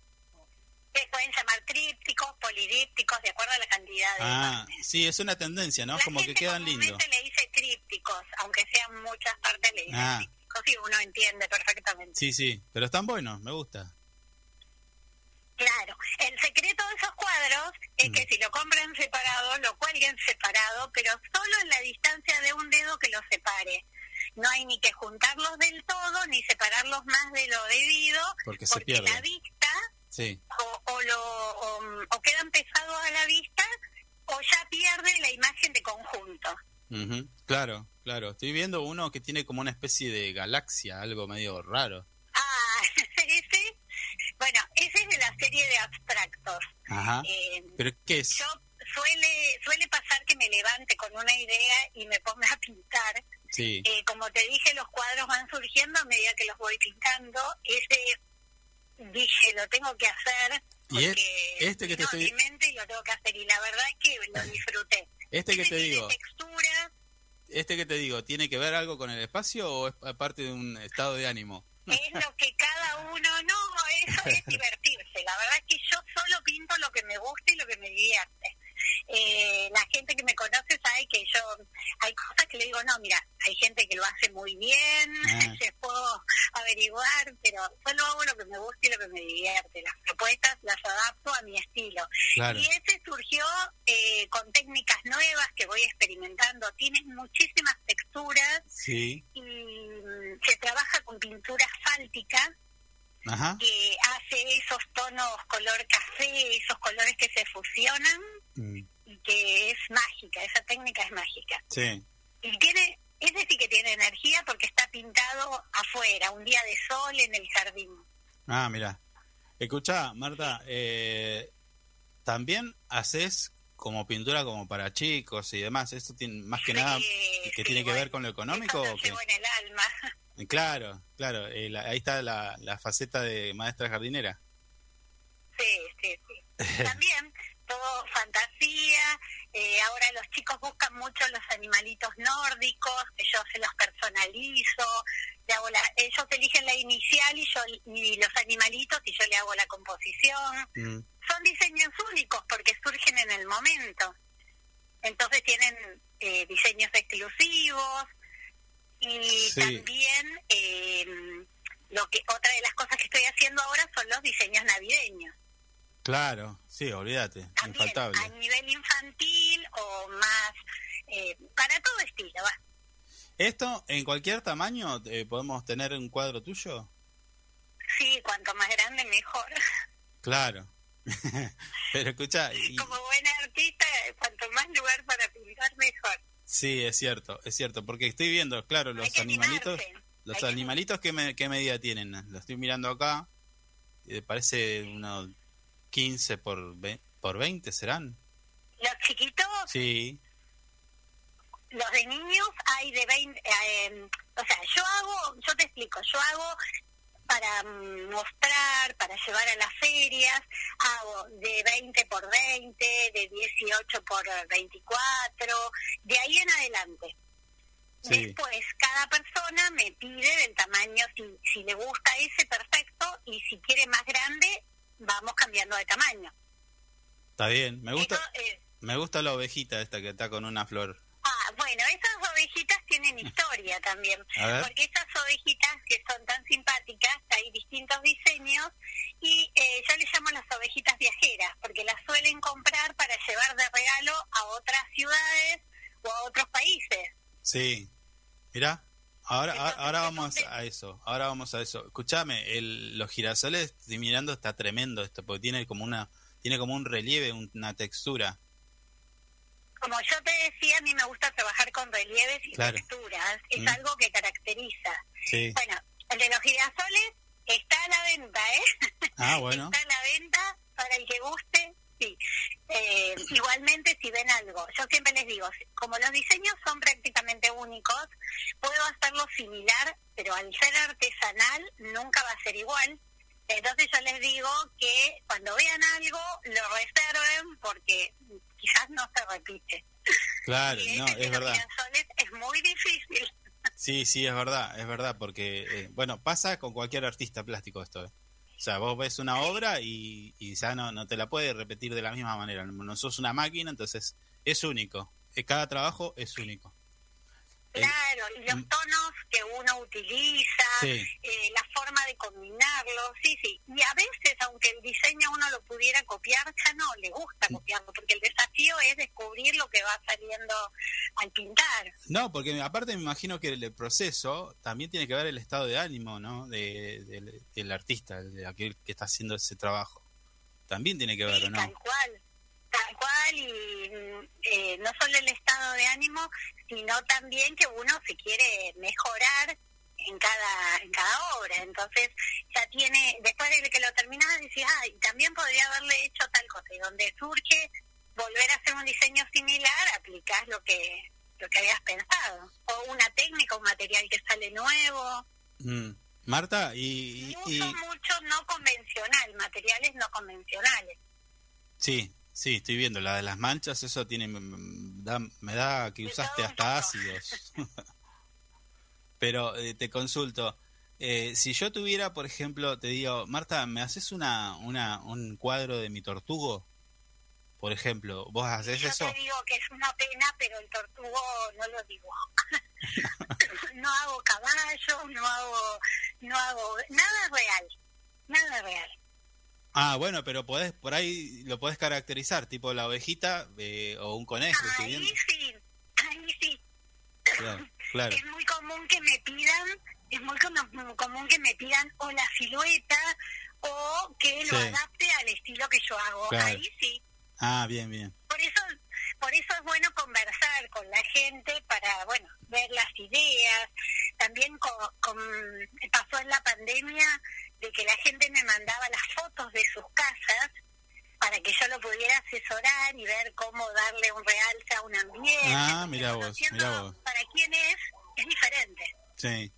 Se pueden llamar trípticos, polidípticos, de acuerdo a la cantidad de... Ah, sí, es una tendencia, ¿no? la Como que quedan lindos. le dice trípticos, aunque sean muchas partes le dicen Ah. trípticos y uno entiende perfectamente. Sí, sí, pero están buenos, me gusta. Claro, el secreto de esos cuadros es Mm. que si lo compran separado, lo cuelguen separado, pero solo en la distancia de un dedo que los separe. No hay ni que juntarlos del todo, ni separarlos más de lo debido, Porque se porque la vista Sí, o, o lo, o, o quedan pesados a la vista o ya pierde la imagen de conjunto. ujú, claro, claro. Estoy viendo uno que tiene como una especie de galaxia, algo medio raro. Ah, ese, bueno, ese es de la serie de abstractos. Ajá. Eh, ¿Pero qué es? yo suele suele pasar que me levante con una idea y me ponga a pintar. Sí, Eh, como te dije, los cuadros van surgiendo a medida que los voy pintando. Ese dije, lo tengo que hacer. Y es- Porque este que te estoy- mente lo tengo que hacer. Y la verdad es que lo disfruté. este que te tiene digo, textura. este que te digo, ¿tiene que ver algo con el espacio o es parte de un estado de ánimo? es lo que cada uno, no, eso es divertirse. La verdad es que yo solo pinto lo que me gusta y lo que me divierte. Eh, la gente que me conoce sabe que yo, hay cosas que le digo, no, mira, hay gente que lo hace muy bien, Ah. se puedo averiguar, pero solo hago lo que me gusta y lo que me divierte. Las propuestas las adapto a mi estilo. Claro. Y ese surgió eh, con técnicas nuevas que voy experimentando. Tiene muchísimas texturas Sí, y mm, se trabaja con pintura asfáltica ajá. que hace esos tonos color café, esos colores que se fusionan Mm, y que es mágica, esa técnica es mágica. Sí, Y tiene, es decir que tiene energía porque está pintado afuera, un día de sol en el jardín. Ah, mira. Escucha, Marta, eh, también haces como pintura como para chicos y demás. ¿Esto tiene más que Sí, nada que sí, tiene que ver con lo económico? Eso o qué? llevo en el alma. Claro, claro. eh, la- ahí está la, la faceta de maestra jardinera. Sí, sí, sí. También todo fantasía. eh, ahora los chicos buscan mucho los animalitos nórdicos, que yo se los personalizo, le hago la, ellos eligen la inicial y yo y los animalitos y yo le hago la composición. Mm. Son diseños únicos porque surgen en el momento. Entonces tienen eh, diseños exclusivos y Sí. también eh, lo que otra de las cosas que estoy haciendo ahora son los diseños navideños. Claro, sí, olvídate, También infaltable. a nivel infantil o más eh, para todo estilo. va. ¿Esto en cualquier tamaño eh, podemos tener un cuadro tuyo? Sí, cuanto más grande mejor. Claro. Pero escucha, y- Como buena artista, cuanto más lugar para pintar mejor. Sí, es cierto, es cierto, porque estoy viendo, claro, los animalitos, los Hay que- animalitos, ¿qué, me- qué medida tienen? Lo estoy mirando acá, y parece unos 15 por, ve- por 20, ¿serán? Los chiquitos, Sí, los de niños hay de 20, eh, o sea, yo hago, yo te explico, yo hago para mostrar, para llevar a las ferias, hago de 20 por 20, de 18 por 24, de ahí en adelante. Sí. Después, cada persona me pide del tamaño, si, si le gusta ese, perfecto, y si quiere más grande, vamos cambiando de tamaño. está bien, me gusta, Eso me gusta la ovejita esta que está con una flor. Bueno, esas ovejitas tienen historia también. Porque esas ovejitas que son tan simpáticas, hay distintos diseños y eh, yo les llamo las ovejitas viajeras, porque las suelen comprar para llevar de regalo a otras ciudades o a otros países. Sí, mira, ahora, ahora, Entonces, ahora vamos entonces- a eso, ahora vamos a eso. Escúchame, los girasoles, estoy mirando, está tremendo esto, porque tiene como una, tiene como un relieve, un- una textura. Como yo te decía, a mí me gusta trabajar con relieves y Claro. texturas, es Mm. algo que caracteriza. Sí. Bueno, el de los girasoles está a la venta, ¿eh? Ah, bueno. Está a la venta para el que guste, sí. Eh, igualmente, si ven algo, yo siempre les digo, como los diseños son prácticamente únicos, puedo hacerlo similar, pero al ser artesanal nunca va a ser igual. Entonces yo les digo que cuando vean algo, lo reserven porque quizás no se repite. Claro, y no, es verdad. es muy difícil. Sí, sí, es verdad, es verdad, porque, eh, bueno, pasa con cualquier artista plástico esto. eh. O sea, vos ves una obra y, y ya no, no te la puedes repetir de la misma manera. No sos una máquina, entonces es único. Eh, Cada trabajo es único. Eh, Claro, y los mm. tonos que uno utiliza, Sí. eh, la forma de combinarlos, sí, sí. Y a veces, aunque el diseño uno lo pudiera copiar, ya no le Mm. gusta copiarlo, porque el desafío es descubrir lo que va saliendo al pintar. No, porque aparte me imagino que el proceso también tiene que ver el estado de ánimo, ¿no? De, del- del artista, de aquel que está haciendo ese trabajo. También tiene que ver, Sí, ¿o ¿no? tal cual, tal cual, y eh, no solo el estado de ánimo, sino también que uno se quiere mejorar en cada en cada obra. Entonces, ya tiene, después de que lo terminas, decís, ah, y también podría haberle hecho tal cosa. Y donde surge volver a hacer un diseño similar, aplicás lo que lo que habías pensado. O una técnica, un material que sale nuevo. Mm. Marta, y, y- Mucho, y- mucho no convencional, materiales no convencionales. sí, sí, estoy viendo la de las manchas, eso tiene me da, me da que usaste hasta ácidos. Pero eh, te consulto, eh, si yo tuviera, por ejemplo, te digo, Marta, ¿me haces una, una un cuadro de mi tortugo? Por ejemplo, ¿vos haces Yo eso? te digo que es una pena, pero el tortugo no lo dibujo. no hago caballos, no hago, no hago nada real, nada real. Ah, bueno, pero podés, por ahí lo podés caracterizar, tipo la ovejita eh, o un conejo, Ahí sí, ahí sí. Claro, claro. Es muy común que me pidan, es muy com- común que me pidan o la silueta o que lo Sí. adapte al estilo que yo hago. Claro. Ahí sí. Ah, bien, bien. Por eso, por eso es bueno conversar con la gente para, bueno, ver las ideas. También con, con- pasó en la pandemia de que la gente me mandaba las fotos de sus casas para que yo lo pudiera asesorar y ver cómo darle un realce a un ambiente. Ah, mirá vos. Para quién es, es diferente. Sí.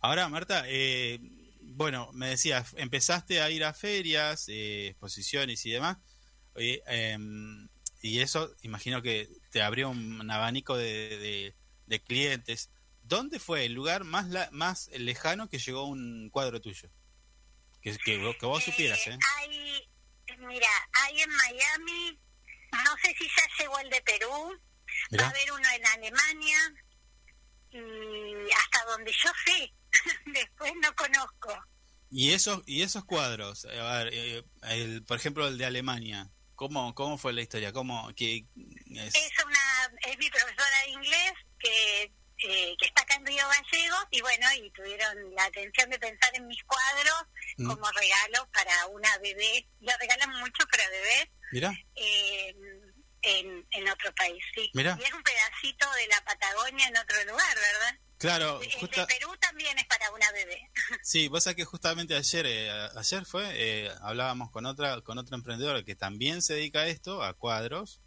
Ahora, Marta, eh, bueno, me decías, empezaste a ir a ferias, eh, exposiciones y demás. Oye, em, y eso imagino que te abrió un, abanico de, de- de clientes. ¿Dónde fue el lugar más la- más lejano que llegó un cuadro tuyo? Que, que, vos- que vos supieras, ¿eh? Hay, mira, hay en Miami, no sé si ya llegó el de Perú, va a haber uno en Alemania y hasta donde yo sé, después no conozco. Y esos y esos cuadros, eh, a ver, eh, el, por ejemplo el de Alemania, ¿cómo cómo fue la historia? ¿Cómo que es? Es una es mi profesora de inglés que eh, que está acá en Río Gallegos y bueno, y tuvieron la atención de pensar en mis cuadros Mm. como regalo para una bebé. Le regalan mucho para bebés eh, en, en otro país, sí. Mirá. Y es un pedacito de la Patagonia en otro lugar, ¿verdad? claro, El de justa- Perú también es para una bebé. sí, vos sabés que justamente ayer eh, ayer fue eh, hablábamos con otra con otra emprendedora que también se dedica a esto, a cuadros.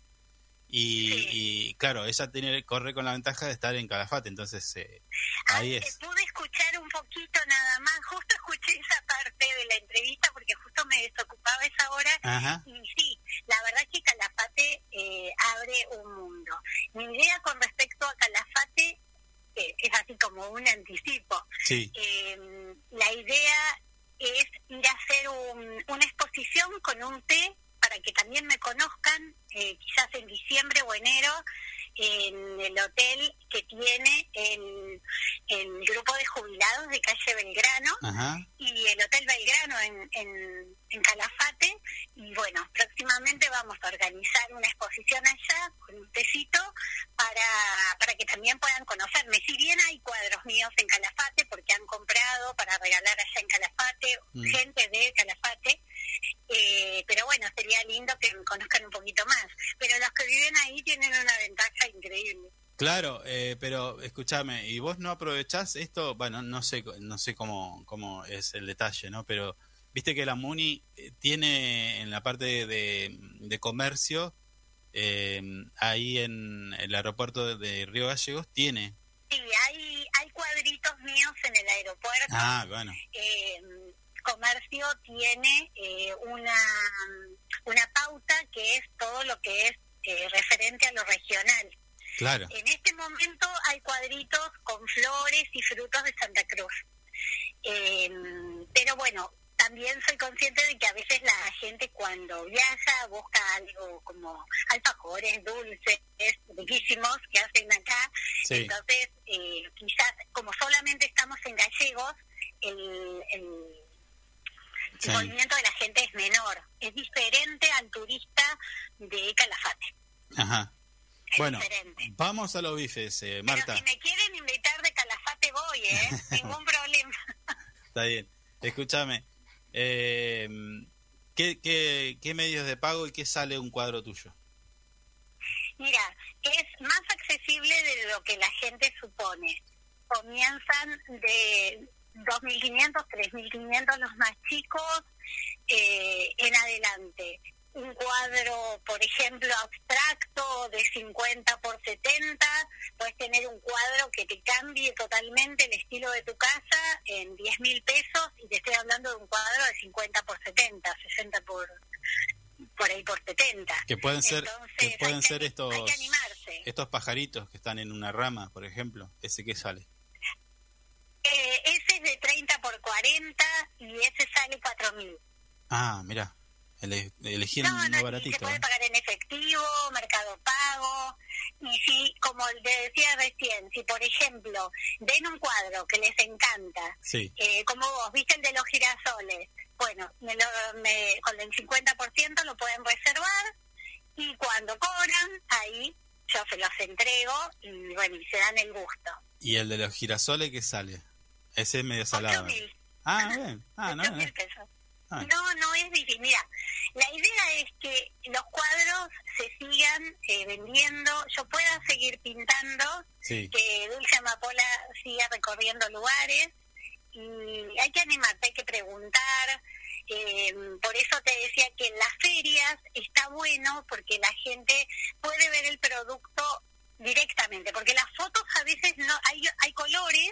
Y, Sí. y, claro, ella tiene corre con la ventaja de estar en Calafate, entonces eh, ahí Ah, es. Pude escuchar un poquito nada más, justo escuché esa parte de la entrevista porque justo me desocupaba esa hora Ajá. Y sí, la verdad es que Calafate eh, abre un mundo. Mi idea con respecto a Calafate eh, es así como un anticipo. Sí. Eh, la idea es ir a hacer un- una exposición con un té para que también me conozcan, eh, quizás en diciembre o enero, en el hotel que tiene el, el grupo de jubilados de calle Belgrano Ajá. y el Hotel Belgrano en, en, en Calafate. Y bueno, próximamente vamos a organizar una exposición allá con un tecito para, para que también puedan conocerme. Si bien hay cuadros míos en Calafate, porque han comprado para regalar allá en Calafate, Mm. gente de Calafate, eh, pero bueno, sería lindo que me conozcan un poquito más. Pero los que viven ahí tienen una ventaja increíble. Claro, eh, pero escúchame, ¿y vos no aprovechás esto? Bueno, no sé, no sé cómo, cómo es el detalle, ¿no? Pero viste que la MUNI eh, tiene en la parte de, de comercio, eh, ahí en el aeropuerto de, de Río Gallegos, tiene. Sí, hay, hay cuadritos míos en el aeropuerto. Ah, bueno, eh, comercio tiene eh, una, una pauta que es todo lo que es eh, referente a lo regional. claro. En este momento hay cuadritos con flores y frutos de Santa Cruz. Eh, pero bueno, también soy consciente de que a veces la gente cuando viaja busca algo como alfajores, dulces, riquísimos que hacen acá. Sí. Entonces, eh, quizás como solamente estamos en gallegos, el, el, Sí. el movimiento de la gente es menor. Es diferente al turista de Calafate. Ajá. Es Bueno, diferente. vamos a los bifes, eh, Marta. Pero si me quieren invitar de Calafate voy, ¿eh? Ningún problema. Está bien. Escúchame. Eh, ¿qué, qué, ¿Qué medios de pago y qué sale un cuadro tuyo? Mira, es más accesible de lo que la gente supone. Comienzan de 2.500, 3.500 los más chicos eh, en adelante. Un cuadro, por ejemplo, abstracto de 50 por 70, puedes tener un cuadro que te cambie totalmente el estilo de tu casa en 10 mil pesos y te estoy hablando de un cuadro de 50 por 70, 60 por por ahí por 70. Que pueden ser, Entonces, que pueden ser estos, estos pajaritos que están en una rama, por ejemplo. Ese que sale. Eh, ese es de 30 por 40 y ese sale 4 mil. Ah, mira. Ele, elegí No, uno no, y se baratito. puede ¿eh? pagar en efectivo, mercado pago. Y si, como te decía recién, si por ejemplo ven un cuadro que les encanta, Sí. eh, como vos, viste el de los girasoles, bueno, me lo, me, con el 50% lo pueden reservar y cuando cobran, ahí yo se los entrego y bueno, y se dan el gusto. ¿Y el de los girasoles qué sale? Ese es medio 8 salado. Ah, bien. Ah, no, 8 no. Ah. No, no es difícil. Mira, la idea es que los cuadros se sigan eh, vendiendo, yo pueda seguir pintando, Sí. que Dulce Amapola siga recorriendo lugares y hay que animarte, hay que preguntar. eh, por eso te decía que en las ferias está bueno porque la gente puede ver el producto directamente, porque las fotos a veces no hay, hay colores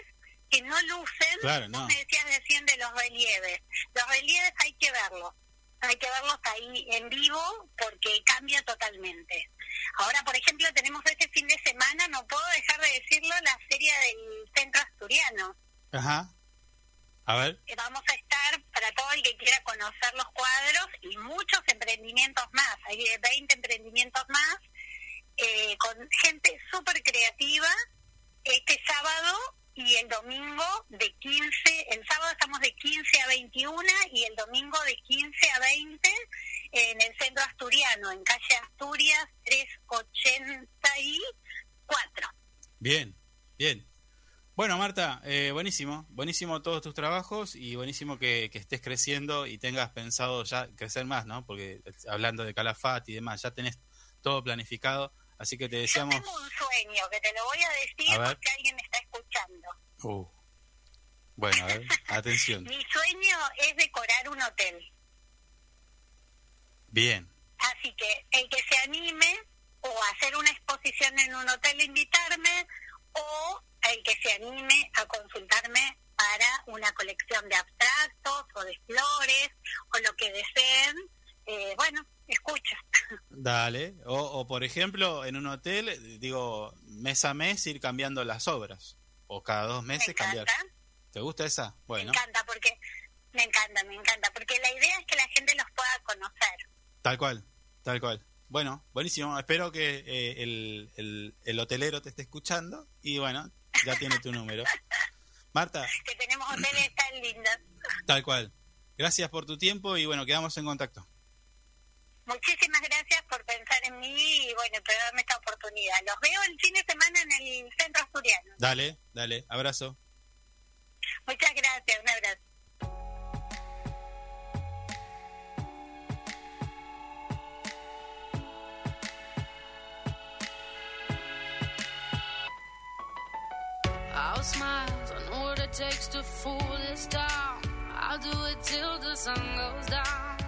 que no lucen, Claro, Vos no. me decías recién de los relieves, los relieves hay que verlos, hay que verlos ahí en vivo porque cambia totalmente. Ahora, por ejemplo, tenemos este fin de semana, no puedo dejar de decirlo, la feria del Centro Asturiano. Ajá. A ver. Eh, Vamos a estar para todo el que quiera conocer los cuadros y muchos emprendimientos más. Hay 20 emprendimientos más eh, con gente súper creativa este sábado y el domingo de 15, el sábado estamos de 15 a 21 y el domingo de 15 a 20 en el centro asturiano, en calle Asturias 384. Bien, bien. Bueno, Marta, eh, buenísimo, buenísimo todos tus trabajos y buenísimo que, que estés creciendo y tengas pensado ya crecer más, ¿no? Porque eh, hablando de Calafat y demás, ya tenés todo planificado, así que te Yo deseamos... tengo un sueño que te lo voy a decir A porque alguien me está escuchando. Uh. Bueno, a ver, atención. Mi sueño es decorar un hotel. Bien, Así que el que se anime o a hacer una exposición en un hotel, invitarme, o el que se anime a consultarme para una colección de abstractos o de flores o lo que deseen, eh, bueno, escucha. dale. O, o, por ejemplo, en un hotel, digo, mes a mes ir cambiando las obras. O cada dos Me meses cambiar. ¿Te gusta esa? Bueno, me encanta, porque me encanta, me encanta, porque la idea es que la gente los pueda conocer. tal cual, tal cual. Bueno, buenísimo. Espero que eh, el, el, el hotelero te esté escuchando y bueno, ya tiene tu número. Marta, Que tenemos hoteles tan lindos. tal cual. Gracias por tu tiempo y bueno, quedamos en contacto. Muchísimas gracias por pensar en mí y bueno, por darme esta oportunidad. Los veo el fin de semana en el centro asturiano. Dale, dale, abrazo. Muchas gracias, un abrazo. I'll smile, I know what it takes to fool this town. I'll do it till the sun goes down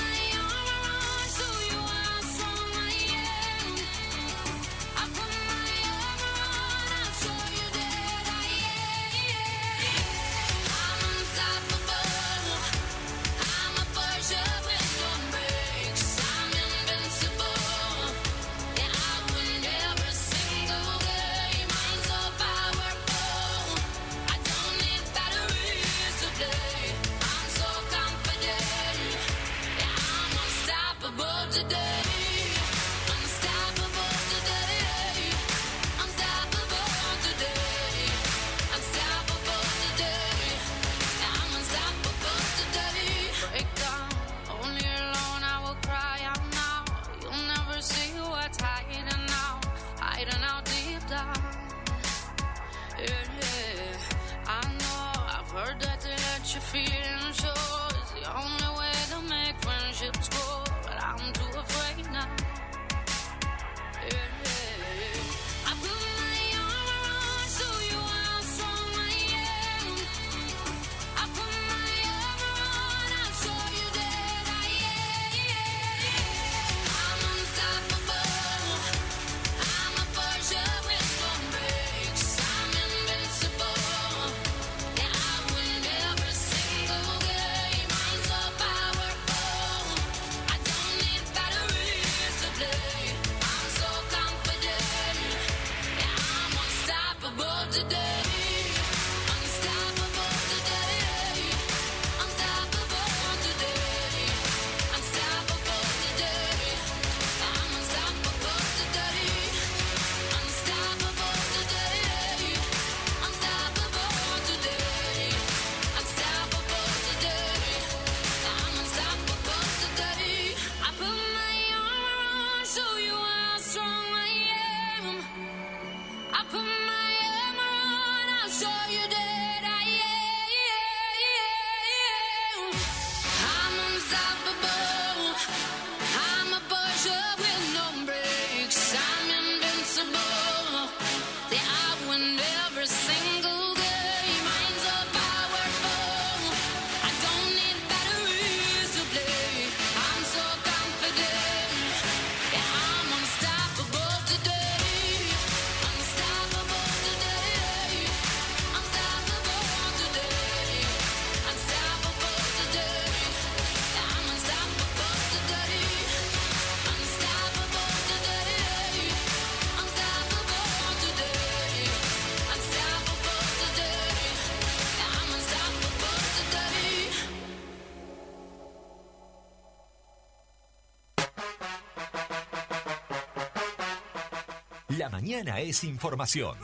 mañana es información.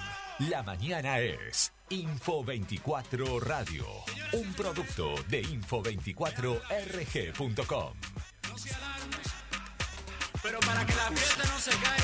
La mañana es Info24 Radio, un producto de info24rg.com. Pero para que la no se caiga.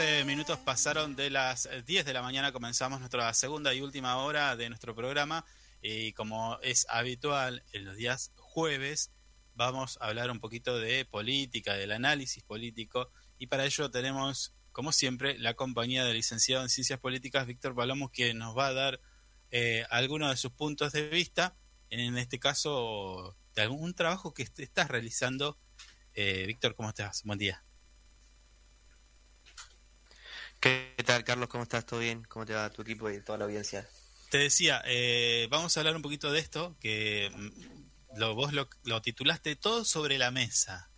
11 minutos pasaron de las eh, 10 de la mañana, comenzamos nuestra segunda y última hora de nuestro programa y como es habitual en los días jueves, vamos a hablar un poquito de política, del análisis político y para ello tenemos, como siempre, la compañía del licenciado en Ciencias Políticas, Víctor Palomos, que nos va a dar eh, algunos de sus puntos de vista, en este caso, de algún trabajo que estás realizando. Eh, Víctor, ¿cómo estás? Buen día. ¿Qué tal, Carlos? ¿Cómo estás? ¿Todo bien? ¿Cómo te va tu equipo y toda la audiencia? Te decía, eh, vamos a hablar un poquito de esto, que mm, lo, vos lo, titulaste todo sobre la mesa.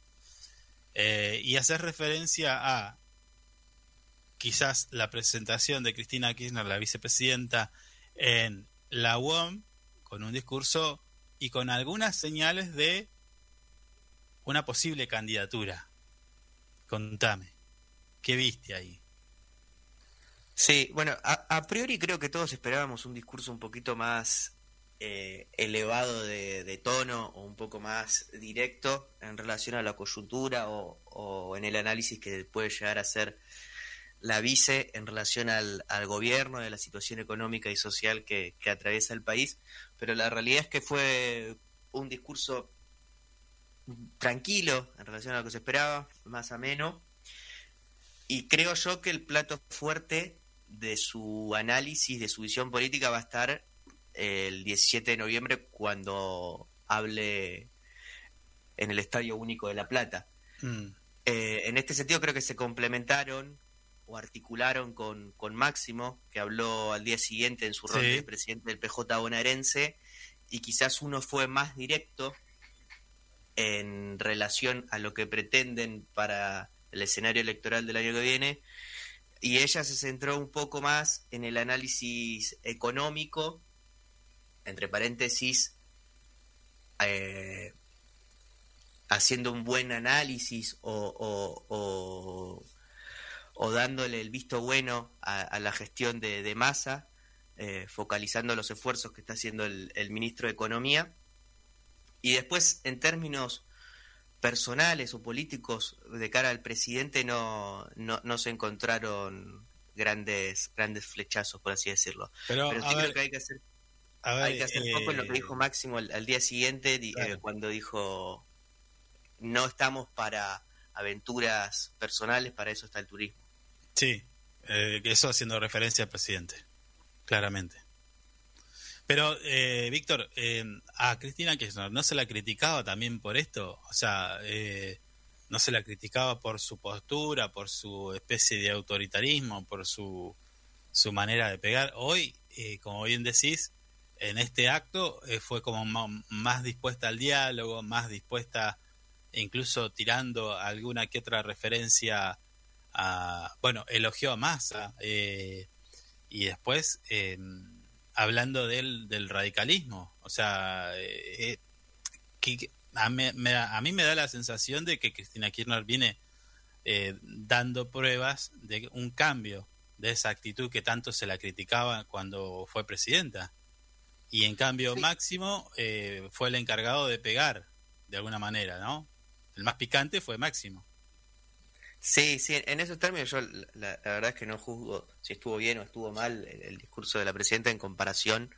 Eh, y hacer referencia a quizás la presentación de Cristina Kirchner, la vicepresidenta, en la UOM, con un discurso y con algunas señales de una posible candidatura. Contame, ¿qué viste ahí? Sí, bueno, a, a priori creo que todos esperábamos un discurso un poquito más eh, elevado de, tono o un poco más directo en relación a la coyuntura o, en el análisis que puede llegar a ser la vice en relación al, al gobierno, de la situación económica y social que atraviesa el país, pero la realidad es que fue un discurso tranquilo en relación a lo que se esperaba, más ameno, y creo yo que el plato fuerte de su análisis, de su visión política va a estar el 17 de noviembre cuando hable en el Estadio Único de La Plata. Mm, Eh, en este sentido creo que se complementaron o articularon con, con Máximo, que habló al día siguiente en su rol Sí. de presidente del PJ bonaerense, y quizás uno fue más directo en relación a lo que pretenden para el escenario electoral del año que viene, y ella se centró un poco más en el análisis económico, entre paréntesis, eh, haciendo un buen análisis o, o- o- dándole el visto bueno a, a la gestión de, masa, eh, focalizando los esfuerzos que está haciendo el ministro de Economía. Y después, en términos personales o políticos de cara al presidente, no, no, no se encontraron grandes, grandes flechazos, por así decirlo. Pero, Pero a sí ver, creo que hay que hacer ver, hay que hacer poco en lo que eh, dijo Máximo al, al día siguiente, Claro. eh, cuando dijo, no estamos para aventuras personales, para eso está el turismo. Sí, eh, eso haciendo referencia al presidente, claramente. Pero, eh, Víctor, eh, a Cristina Kirchner, ¿no se la criticaba también por esto? O sea, eh, ¿no se la criticaba por su postura, por su especie de autoritarismo, por su, su manera de pegar? Hoy, eh, como bien decís, en este acto eh, fue como más dispuesta al diálogo, más dispuesta, incluso tirando alguna que otra referencia a, bueno, elogió a Massa y después hablando del, del radicalismo, o sea, eh, eh, que, a, mí, me, da- a mí me da la sensación de que Cristina Kirchner viene eh, dando pruebas de un cambio de esa actitud que tanto se la criticaba cuando fue presidenta. Y en cambio Máximo eh, fue el encargado de pegar, de alguna manera, ¿no? El más picante fue Máximo. Sí, sí, en esos términos yo la, la verdad es que no juzgo si estuvo bien o estuvo mal el, discurso de la presidenta en comparación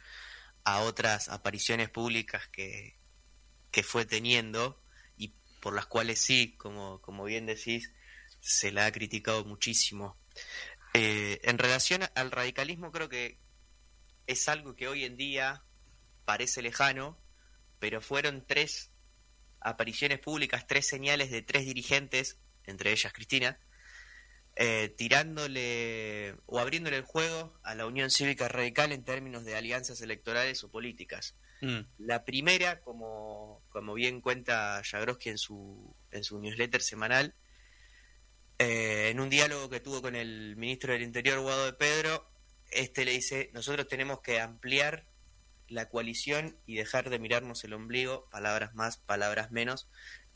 a otras apariciones públicas que, que fue teniendo y por las cuales sí, como, como bien decís, se la ha criticado muchísimo. Eh, en relación al radicalismo creo que es algo que hoy en día parece lejano, pero fueron tres apariciones públicas, tres señales de tres dirigentes, entre ellas Cristina, eh, tirándole o abriéndole el juego a la Unión Cívica Radical en términos de alianzas electorales o políticas. Mm, La primera, como, como bien cuenta Jagroski en su, en su newsletter semanal, eh, en un diálogo que tuvo con el ministro del Interior, Guado de Pedro, este le dice, nosotros tenemos que ampliar la coalición y dejar de mirarnos el ombligo, palabras más, palabras menos,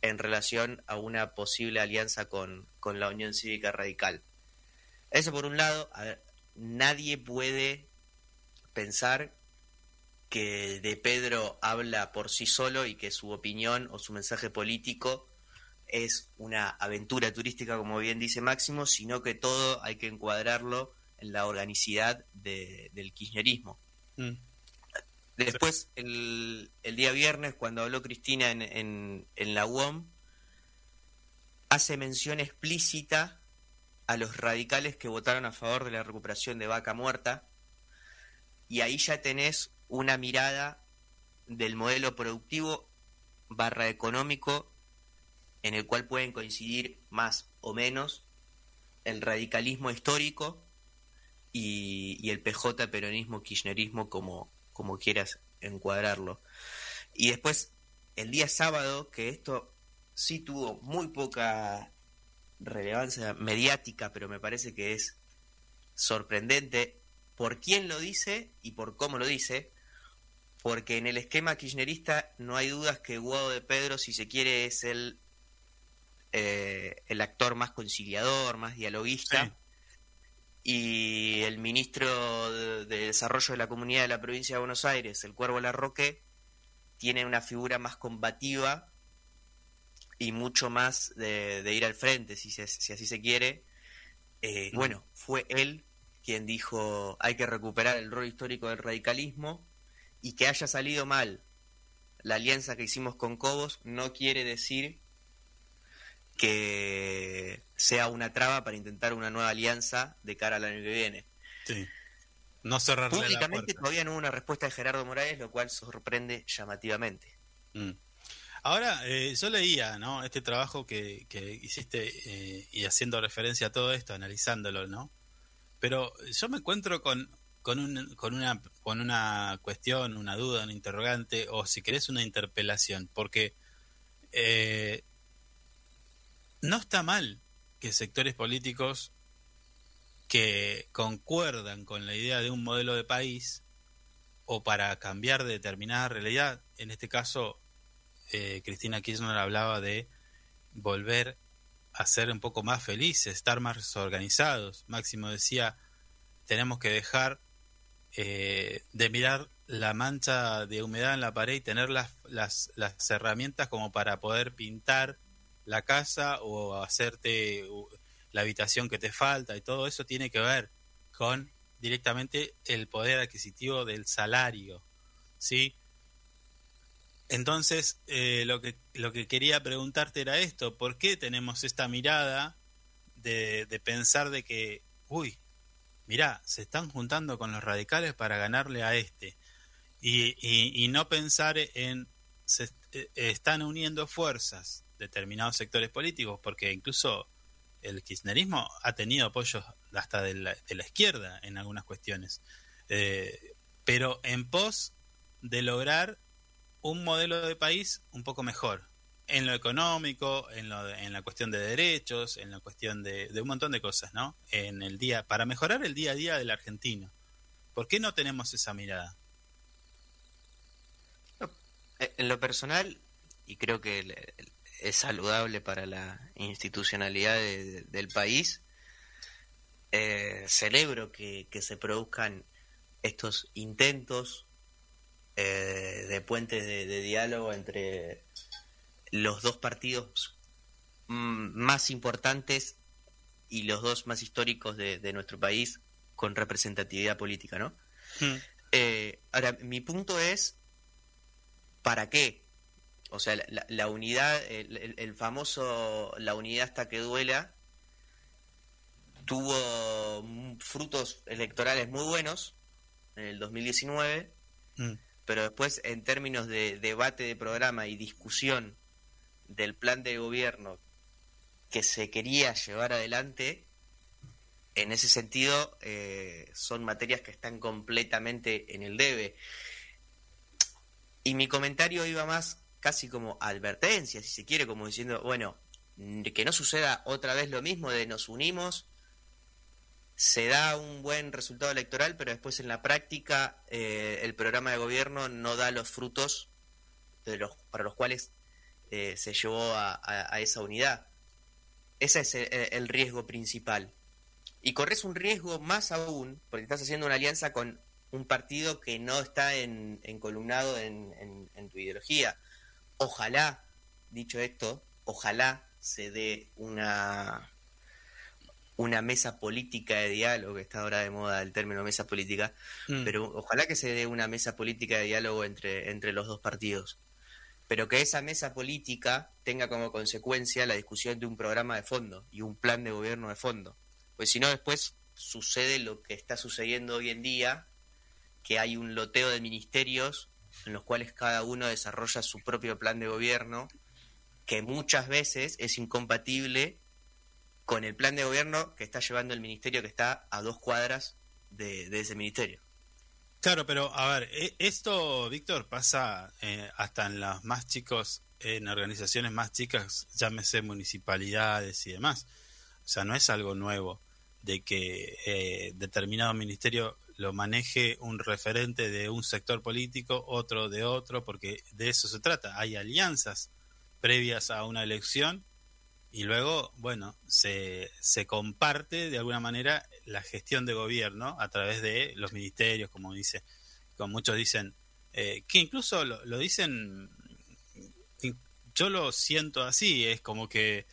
en relación a una posible alianza con, con la Unión Cívica Radical. Eso por un lado, nadie puede pensar que de Pedro habla por sí solo y que su opinión o su mensaje político es una aventura turística, como bien dice Máximo, sino que todo hay que encuadrarlo en la organicidad de- del kirchnerismo. Mm. Después, el, día viernes, cuando habló Cristina en, en, en la UOM, hace mención explícita a los radicales que votaron a favor de la recuperación de vaca muerta, y ahí ya tenés una mirada del modelo productivo barra económico en el cual pueden coincidir más o menos el radicalismo histórico y, y el PJ peronismo kirchnerismo como, como quieras encuadrarlo. Y después, el día sábado, que esto sí tuvo muy poca relevancia mediática, pero me parece que es sorprendente por quién lo dice y por cómo lo dice, porque en el esquema kirchnerista no hay dudas que Guado de Pedro, si se quiere, es el, eh, el actor más conciliador, más dialoguista. Y el ministro de, de Desarrollo de la Comunidad de la Provincia de Buenos Aires, el Cuervo Larroque, tiene una figura más combativa y mucho más de, de ir al frente, si, se- si así se quiere. Eh, Bueno, fue él quien dijo hay que recuperar el rol histórico del radicalismo y que haya salido mal la alianza que hicimos con Cobos no quiere decir que sea una traba para intentar una nueva alianza de cara al año que viene. Sí. No cerrarle la Públicamente todavía no hubo una respuesta de Gerardo Morales, lo cual sorprende llamativamente. Mm. Ahora, eh, yo leía, ¿no? Este trabajo que, que hiciste eh, y haciendo referencia a todo esto, analizándolo, ¿no? Pero yo me encuentro con, con, un- con, una, con una cuestión, una duda, un interrogante, o si querés una interpelación, porque eh, no está mal que sectores políticos que concuerdan con la idea de un modelo de país o para cambiar determinada realidad, en este caso eh, Cristina Kirchner hablaba de volver a ser un poco más felices, estar más organizados. Máximo decía, tenemos que dejar eh, de mirar la mancha de humedad en la pared y tener las, las, las herramientas como para poder pintar la casa o hacerte la habitación que te falta y todo eso tiene que ver con directamente el poder adquisitivo del salario, ¿sí? Entonces, eh, lo, que, lo que quería preguntarte era esto, ¿por qué tenemos esta mirada de, de pensar de que, uy, mirá, se están juntando con los radicales para ganarle a este? Y, y, y no pensar en, se eh, están uniendo fuerzas determinados sectores políticos, porque incluso el kirchnerismo ha tenido apoyos hasta de la, de la izquierda en algunas cuestiones, Eh, pero en pos de lograr un modelo de país un poco mejor en lo económico, en, lo de- en la cuestión de derechos, en la cuestión de, un montón de cosas, ¿no? En el día para mejorar el día a día del argentino. ¿Por qué no tenemos esa mirada? Eh, En lo personal, y creo que el- es saludable para la institucionalidad de- del país, eh, celebro que, que se produzcan estos intentos eh, de puentes de, de diálogo entre los dos partidos mm, más importantes y los dos más históricos de, de nuestro país con representatividad política, ¿no? Eh, ahora, mi punto es, ¿para qué? O sea, la- la, unidad, el, el- el famoso, la unidad hasta que duela, tuvo mm, frutos electorales muy buenos en el 2019, Mm. pero después en términos de debate de programa y discusión del plan de gobierno que se quería llevar adelante, en ese sentido eh, son materias que están completamente en el debe. Y mi comentario iba más casi como advertencia, si se quiere, como diciendo, bueno, que no suceda otra vez lo mismo de nos unimos, se da un buen resultado electoral, pero después en la práctica eh, el programa de gobierno no da los frutos de los, para los cuales eh, se llevó a esa unidad. Ese es el, el riesgo principal. Y corres un riesgo más aún, porque estás haciendo una alianza con un partido que no está en, encolumnado en, en- en tu ideología. Ojalá, dicho esto, ojalá se dé una una mesa política de diálogo, que está ahora de moda el término mesa política, Mm. pero ojalá que se dé una mesa política de diálogo entre, entre los dos partidos. Pero que esa mesa política tenga como consecuencia la discusión de un programa de fondo y un plan de gobierno de fondo. Pues si no, después sucede lo que está sucediendo hoy en día, que hay un loteo de ministerios en los cuales cada uno desarrolla su propio plan de gobierno, que muchas veces es incompatible con el plan de gobierno que está llevando el ministerio que está a dos cuadras de, ese ministerio. Claro, pero a ver, e- esto, Víctor, pasa eh, hasta en los más chicos, en organizaciones más chicas, llámese municipalidades y demás. O sea, no es algo nuevo de que eh, determinado ministerio lo maneje un referente de un sector político, otro de otro, porque de eso se trata. Hay alianzas previas a una elección y luego, bueno, se, se comparte de alguna manera la gestión de gobierno a través de los ministerios, como dice, como muchos dicen, eh, que incluso lo, lo dicen, yo lo siento así, es como que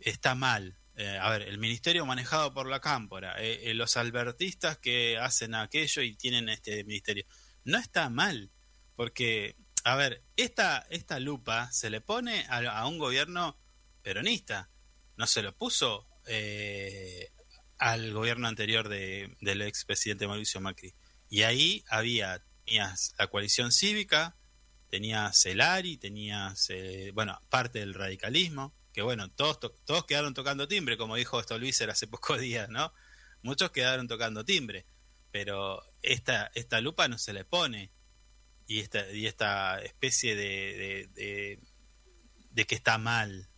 está mal. Eh, a ver, el ministerio manejado por la cámpora, eh, eh, los albertistas que hacen aquello y tienen este ministerio, no está mal, porque, a ver, esta, esta lupa se le pone a, a un gobierno peronista, no se lo puso eh, al gobierno anterior de, del expresidente Mauricio Macri. Y ahí había, tenías la coalición cívica, tenías el ARI, tenías, eh, bueno, parte del radicalismo, que bueno, todos, to- todos quedaron tocando timbre, como dijo Stolbizer hace pocos días, ¿no? Muchos quedaron tocando timbre, pero esta, esta lupa no se le pone. Y esta, y esta especie de, de, que está mal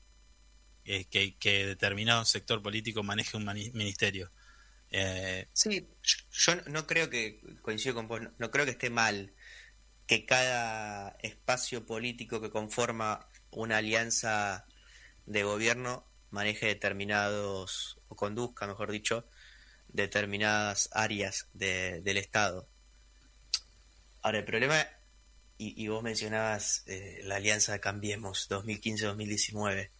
eh, que, que determinado sector político maneje un ministerio. Eh, Sí, yo no- creo que, coincido con vos, no creo que esté mal que cada espacio político que conforma una alianza de gobierno maneje determinados, o conduzca, mejor dicho, determinadas áreas de- del Estado. Ahora, el problema, y, vos mencionabas eh, la alianza de Cambiemos 2015-2019.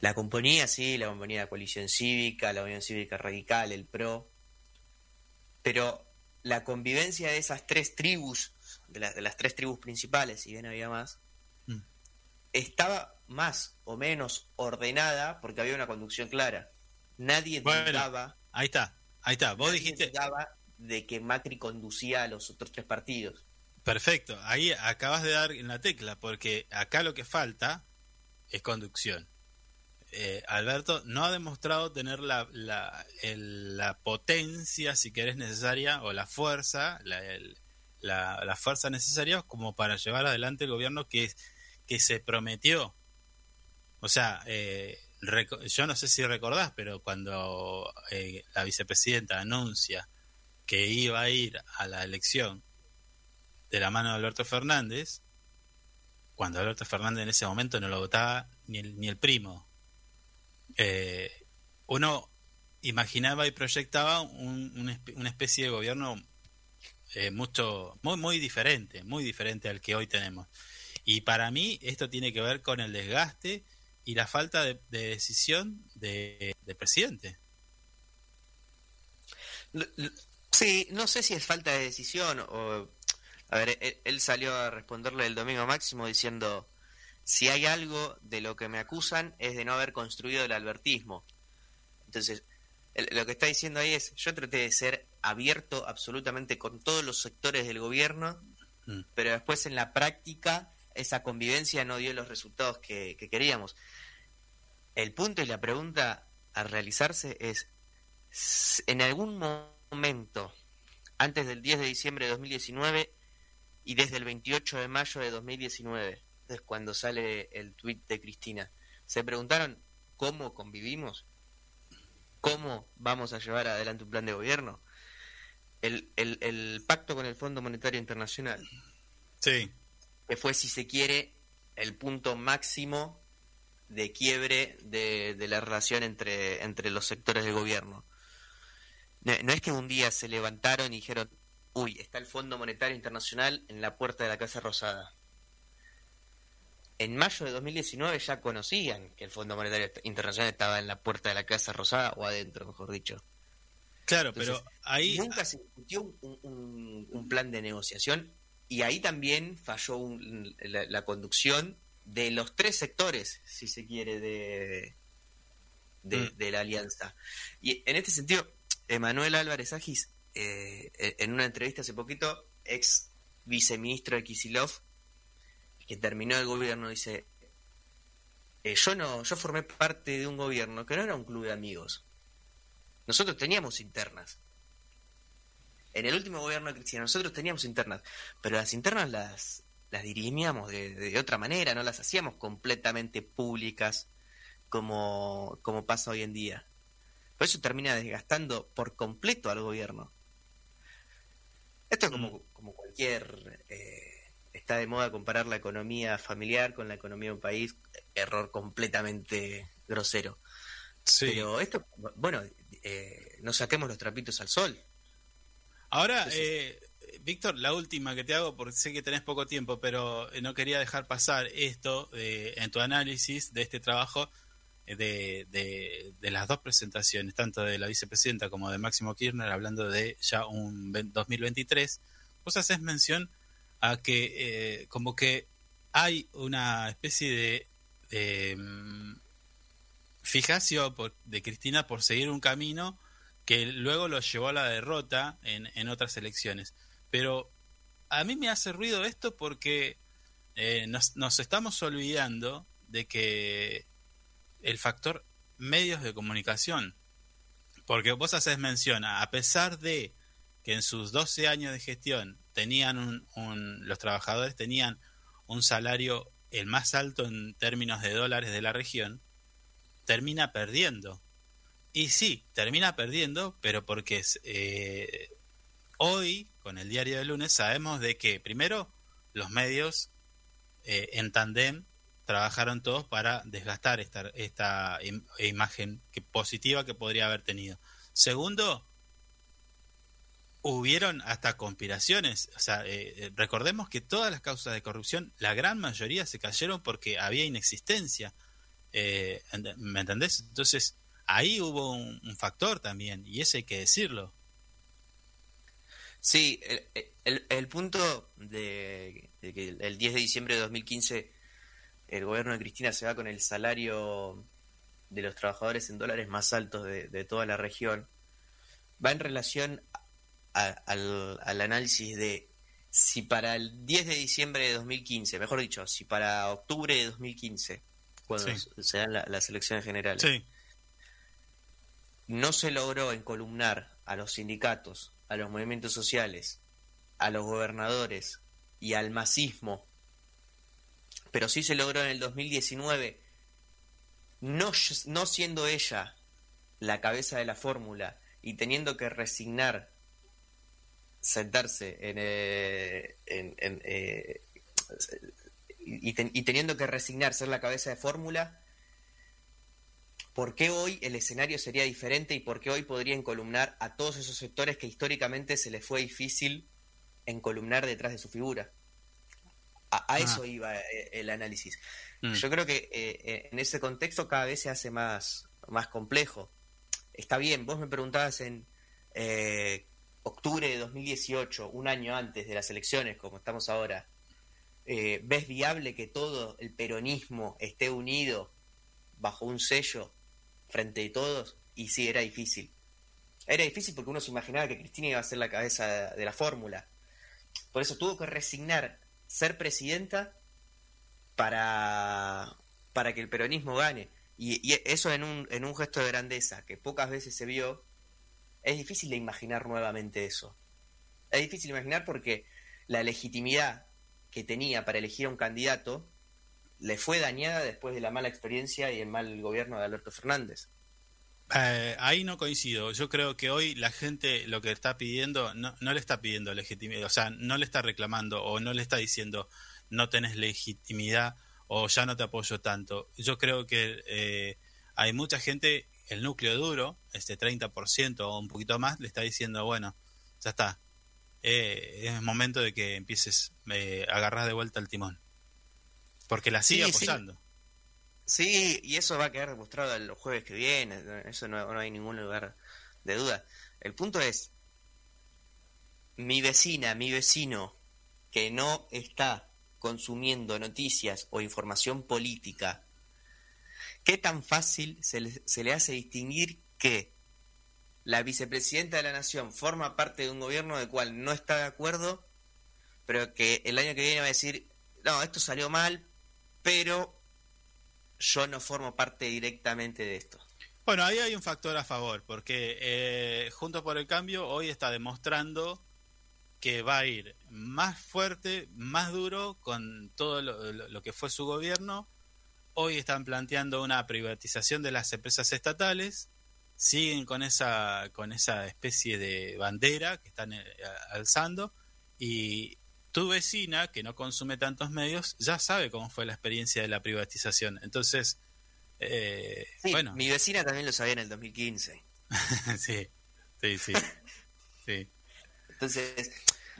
La componía, sí, la componía la coalición cívica, la Unión Cívica Radical, el PRO, pero la convivencia de esas tres tribus, de, la- de las tres tribus principales, si bien había más. Estaba más o menos ordenada porque había una conducción clara. Nadie Bueno, dudaba, ahí está, ahí está. Vos nadie dijiste, dudaba de que Macri conducía a los otros tres partidos. perfecto, ahí acabas de dar en la tecla, porque acá lo que falta es conducción. Eh, Alberto no ha demostrado tener la, la, el- la potencia, si querés, necesaria, o la fuerza, la, el- la, la fuerza necesaria como para llevar adelante el gobierno que, que se prometió. O sea, eh, yo no sé si recordás, pero cuando eh, la vicepresidenta anuncia que iba a ir a la elección de la mano de Alberto Fernández, cuando Alberto Fernández en ese momento no lo votaba ni el, ni el primo, eh, uno imaginaba y proyectaba un- una especie de gobierno eh, mucho muy muy diferente, muy diferente al que hoy tenemos. Y para mí esto tiene que ver con el desgaste y la falta de, de decisión de- del presidente. Sí, no sé si es falta de decisión o... A ver, él, él salió a responderle el domingo máximo diciendo, si hay algo de lo que me acusan es de no haber construido el albertismo. Entonces, lo que está diciendo ahí es, yo traté de ser abierto absolutamente con todos los sectores del gobierno, Mm. pero después en la práctica esa convivencia no dio los resultados que, que queríamos. El punto y la pregunta a realizarse es, en algún momento, antes del 10 de diciembre de 2019 y desde el 28 de mayo de 2019, es cuando sale el tuit de Cristina, se preguntaron cómo convivimos, cómo vamos a llevar adelante un plan de gobierno. El, el, el pacto con el Fondo Monetario Internacional, Sí, que fue, si se quiere, el punto máximo de quiebre de, de la relación entre, entre los sectores del gobierno. No, no es que un día se levantaron y dijeron, uy, está el Fondo Monetario Internacional en la puerta de la Casa Rosada. En mayo de 2019 ya conocían que el Fondo Monetario Internacional estaba en la puerta de la Casa Rosada, o adentro, mejor dicho. Claro, Entonces, pero ahí Nunca se discutió un, un- un plan de negociación y ahí también falló un- la, la conducción de los tres sectores, si se quiere, de, de, Mm. de la alianza. Y en este sentido, Emanuel Álvarez Agis, eh, en una entrevista hace poquito, ex viceministro de Kisilov, que terminó el gobierno, dice, eh, yo no, yo formé parte de un gobierno que no era un club de amigos. Nosotros teníamos internas. En el último gobierno de Cristina nosotros teníamos internas, pero las internas las, las dirimíamos de, de otra manera, no las hacíamos completamente públicas como, como pasa hoy en día. Por eso termina desgastando por completo al gobierno. Esto es como, como cualquier... eh, está de moda comparar la economía familiar con la economía de un país, error completamente grosero. Sí. Pero esto, bueno, eh, no saquemos los trapitos al sol. Ahora, eh, Víctor, la última que te hago, porque sé que tenés poco tiempo, pero eh, no quería dejar pasar esto eh, en tu análisis de este trabajo eh, de, de, de las dos presentaciones, tanto de la vicepresidenta como de Máximo Kirchner, hablando de ya un ve- 2023. Vos haces mención a que eh, como que hay una especie de, de mm, fijación por- de Cristina por seguir un camino que luego lo llevó a la derrota en, en otras elecciones. Pero a mí me hace ruido esto porque eh, nos, nos estamos olvidando de que el factor medios de comunicación, porque vos haces mención, a pesar de que en sus 12 años de gestión tenían un, un- los trabajadores tenían un salario el más alto en términos de dólares de la región, termina perdiendo. Y sí, termina perdiendo, pero porque eh, hoy, con el diario de lunes, sabemos de que, primero, los medios eh, en tandem trabajaron todos para desgastar esta, esta im- imagen que, positiva que podría haber tenido. Segundo, hubieron hasta conspiraciones. O sea, eh, eh, recordemos que todas las causas de corrupción, la gran mayoría se cayeron porque había inexistencia. Eh, ¿Me entendés? Entonces, ahí hubo un, un factor también, y ese hay que decirlo. Sí, el, el- el punto de, de que el 10 de diciembre de 2015 el gobierno de Cristina se va con el salario de los trabajadores en dólares más altos de, de toda la región, va en relación a- al, al análisis de si para el 10 de diciembre de 2015, mejor dicho, si para octubre de 2015, cuando Sí. se dan la- las elecciones generales, Sí, no se logró encolumnar a los sindicatos, a los movimientos sociales, a los gobernadores y al masismo, pero sí se logró en el 2019, no, siendo ella la cabeza de la fórmula y teniendo que resignar sentarse en, eh, en, eh, y, ten- y teniendo que resignar ser la cabeza de fórmula, ¿por qué hoy el escenario sería diferente y por qué hoy podría encolumnar a todos esos sectores que históricamente se les fue difícil encolumnar detrás de su figura? A, a Ah. eso iba eh, el análisis. Mm. Yo creo que eh, eh, en ese contexto cada vez se hace más, más complejo. Está bien, vos me preguntabas en eh, octubre de 2018, un año antes de las elecciones, como estamos ahora, eh, ¿ves viable que todo el peronismo esté unido bajo un sello frente a todos? Y sí, era difícil. Era difícil porque uno se imaginaba que Cristina iba a ser la cabeza de la fórmula. Por eso tuvo que resignar ser presidenta para, para que el peronismo gane. Y, eso en un, en un gesto de grandeza que pocas veces se vio, es difícil de imaginar nuevamente eso. Es difícil de imaginar porque la legitimidad que tenía para elegir a un candidato le fue dañada después de la mala experiencia y el mal gobierno de Alberto Fernández. Eh, ahí no coincido. Yo creo que hoy la gente lo que está pidiendo no, no le está pidiendo legitimidad, o sea, no le está reclamando o no le está diciendo no tenés legitimidad o ya no te apoyo tanto. Yo creo que eh, hay mucha gente, el núcleo duro, este 30% o un poquito más, le está diciendo, bueno, ya está. eh, es momento de que empieces eh, a agarrar de vuelta el timón. Porque la sigue Sí, sí. apoyando. Sí, y eso va a quedar demostrado el jueves que viene, eso no, no hay ningún lugar de duda. El punto es, mi vecina, mi vecino, que no está consumiendo noticias o información política, ¿qué tan fácil se le, se le hace distinguir que la vicepresidenta de la nación forma parte de un gobierno del cual no está de acuerdo, pero que el año que viene va a decir, no, esto salió mal, pero yo no formo parte directamente de esto. Bueno, ahí hay un factor a favor, porque eh, Juntos por el Cambio hoy está demostrando que va a ir más fuerte, más duro con todo lo, lo- que fue su gobierno. Hoy están planteando una privatización de las empresas estatales, siguen con esa, con esa especie de bandera que están eh, alzando y tu vecina, que no consume tantos medios, ya sabe cómo fue la experiencia de la privatización. Entonces, eh, Sí, bueno. mi vecina también lo sabía en el 2015. sí, sí, sí. sí. Entonces,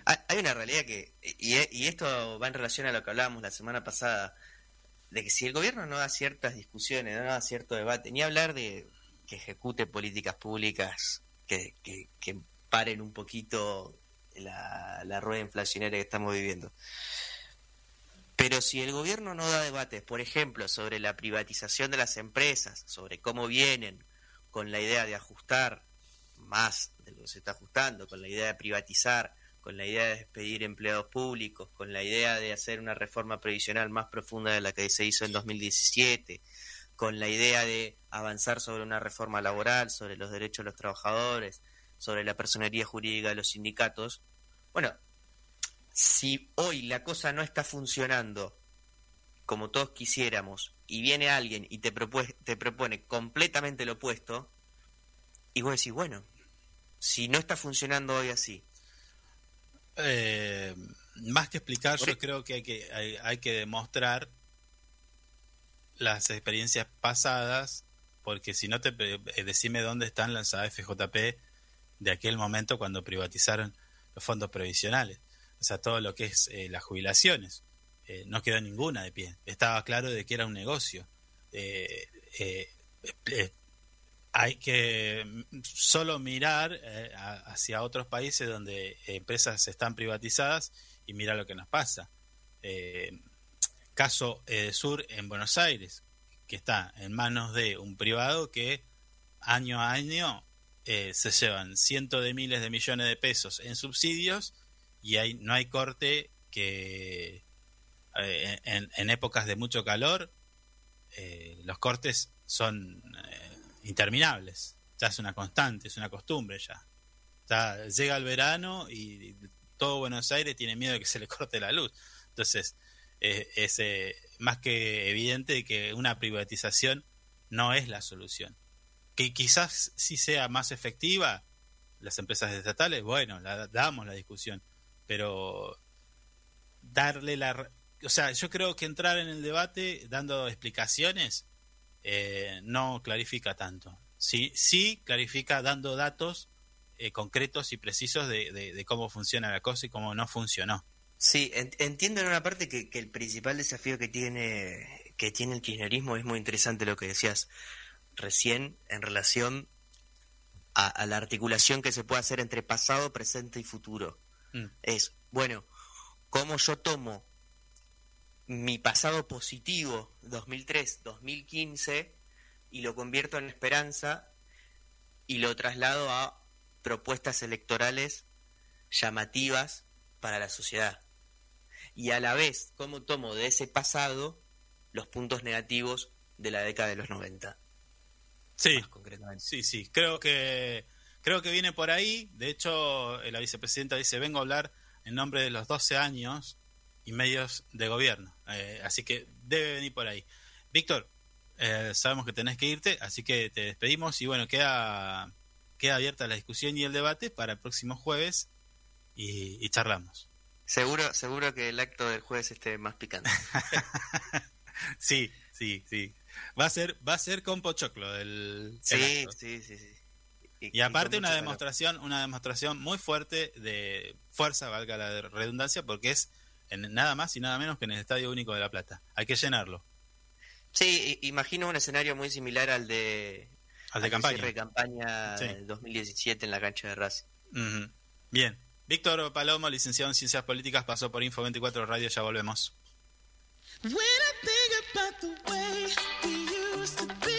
hay hay una realidad que, y, y esto va en relación a lo que hablábamos la semana pasada, de que si el gobierno no da ciertas discusiones, no da cierto debate, ni hablar de que ejecute políticas públicas que, que, que paren un poquito la, la rueda inflacionaria que estamos viviendo. Pero si el gobierno no da debates, por ejemplo, sobre la privatización de las empresas, sobre cómo vienen con la idea de ajustar más de lo que se está ajustando, con la idea de privatizar, con la idea de despedir empleados públicos, con la idea de hacer una reforma previsional más profunda de la que se hizo en 2017, con la idea de avanzar sobre una reforma laboral, sobre los derechos de los trabajadores, sobre la personería jurídica de los sindicatos. Bueno, si hoy la cosa no está funcionando como todos quisiéramos y viene alguien y te, te propone completamente lo opuesto, y vos decís, bueno, si no está funcionando hoy así, Eh, más que explicar, yo creo que hay que, hay, hay que demostrar las experiencias pasadas, porque si no te eh, decime dónde están las AFJP de aquel momento cuando privatizaron los fondos previsionales, o sea, todo lo que es eh, las jubilaciones. Eh, no quedó ninguna de pie. Estaba claro de que era un negocio. Eh, hay que mm, solo mirar hacia otros países donde empresas están privatizadas y mira lo que nos pasa. Caso Sur en Buenos Aires, que está en manos de un privado que año a año eh, se llevan cientos de miles de millones de pesos en subsidios y hay, no hay corte que eh, en, épocas de mucho calor eh, los cortes son interminables. Ya es una constante, es una costumbre ya. Ya llega el verano y todo Buenos Aires tiene miedo de que se le corte la luz. Entonces, es más que evidente que una privatización no es la solución. Que quizás sí sea más efectiva las empresas estatales, bueno, la damos la discusión, pero darle la... O sea, yo creo que entrar en el debate dando explicaciones eh, no clarifica tanto. Sí, sí clarifica dando datos eh, concretos y precisos de, de- de cómo funciona la cosa y cómo no funcionó. Sí, en- entiendo en una parte que, que el principal desafío que tiene, que tiene el kirchnerismo es muy interesante lo que decías recién en relación a, a la articulación que se puede hacer entre pasado, presente y futuro. Mm. Es, bueno, cómo yo tomo mi pasado positivo 2003-2015 y lo convierto en esperanza y lo traslado a propuestas electorales llamativas para la sociedad. Y a la vez, cómo tomo de ese pasado los puntos negativos de la década de los 90. Sí, concretamente. sí, sí. Creo que creo que viene por ahí. De hecho, eh, la vicepresidenta dice vengo a hablar en nombre de los 12 años y medios de gobierno. Eh, así que debe venir por ahí. Víctor, eh, sabemos que tenés que irte, así que te despedimos y bueno queda queda abierta la discusión y el debate para el próximo jueves y, y charlamos. Seguro, seguro que el acto del jueves esté más picante. Sí, sí, sí. Va a ser va a ser con pochoclo el, sí, sí, sí, sí. Y aparte una calor. demostración, una demostración muy fuerte de fuerza, valga la redundancia, porque es en nada más y nada menos que en el Estadio Único de La Plata. Hay que llenarlo. Sí, imagino un escenario muy similar al de, Al de al campaña. cierre de campaña Sí. del 2017 en la cancha de Racing. Bien. Víctor Palomo, licenciado en Ciencias Políticas, pasó por Info 24 Radio, ya volvemos. When I think about the way we used to be,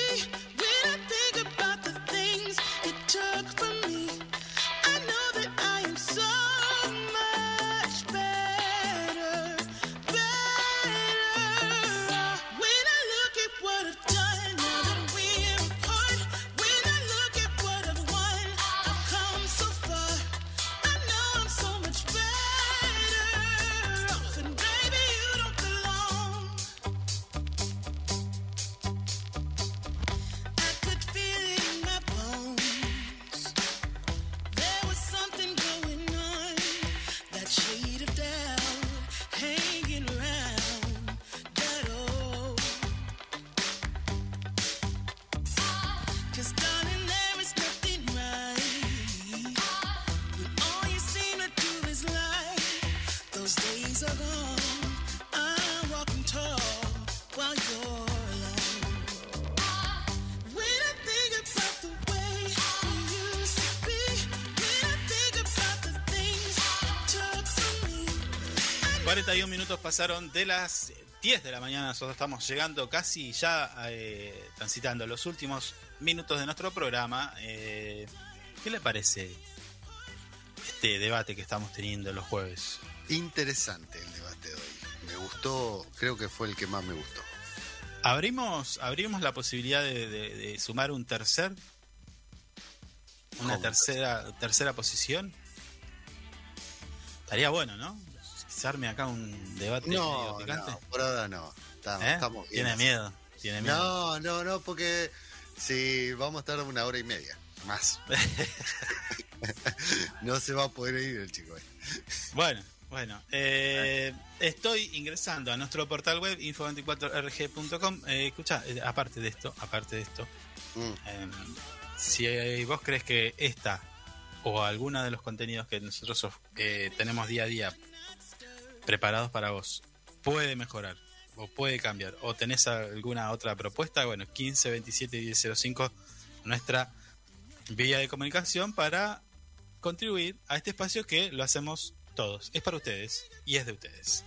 pasaron de las 10 de la mañana, nosotros estamos llegando casi ya eh, transitando los últimos minutos de nuestro programa. Eh, ¿Qué le parece este debate que estamos teniendo los jueves? Interesante el debate de hoy. Me gustó, creo que fue el que más me gustó. ¿Abrimos, abrimos la posibilidad de, de- de sumar un tercer? ¿Una ¿Cómo? tercera, tercera posición? Estaría bueno, ¿no? Se arme acá un debate medio No, picante. no, por ahora no. Estamos, ¿Eh? estamos bien Tiene miedo, tiene miedo. No, no, no, porque si vamos a estar una hora y media más. no se va a poder ir el chico. este. Bueno, bueno. eh, estoy ingresando a nuestro portal web info24rg.com. Eh, escucha, eh, aparte de esto, aparte de esto, Mm. eh, si vos crees que esta o alguna de los contenidos que nosotros tenemos día a día preparados para vos puede mejorar o puede cambiar o tenés alguna otra propuesta, bueno, 15 27 1005 nuestra vía de comunicación para contribuir a este espacio que lo hacemos todos. Es para ustedes y es de ustedes.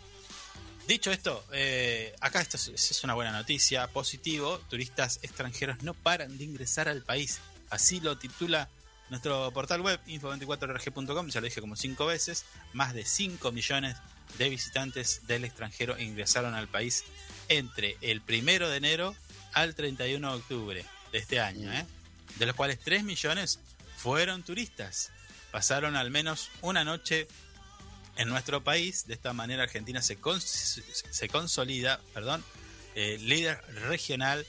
Dicho esto, eh, acá esto es, es una buena noticia, positivo, turistas extranjeros no paran de ingresar al país. Así lo titula nuestro portal web info24rg.com, ya lo dije como cinco veces, más de 5 millones de visitantes del extranjero ingresaron al país entre el primero de enero al 31 de octubre de este año, ¿eh? de los cuales 3 millones fueron turistas. Pasaron al menos una noche en nuestro país. De esta manera Argentina se, cons- se consolida, perdón, eh, líder regional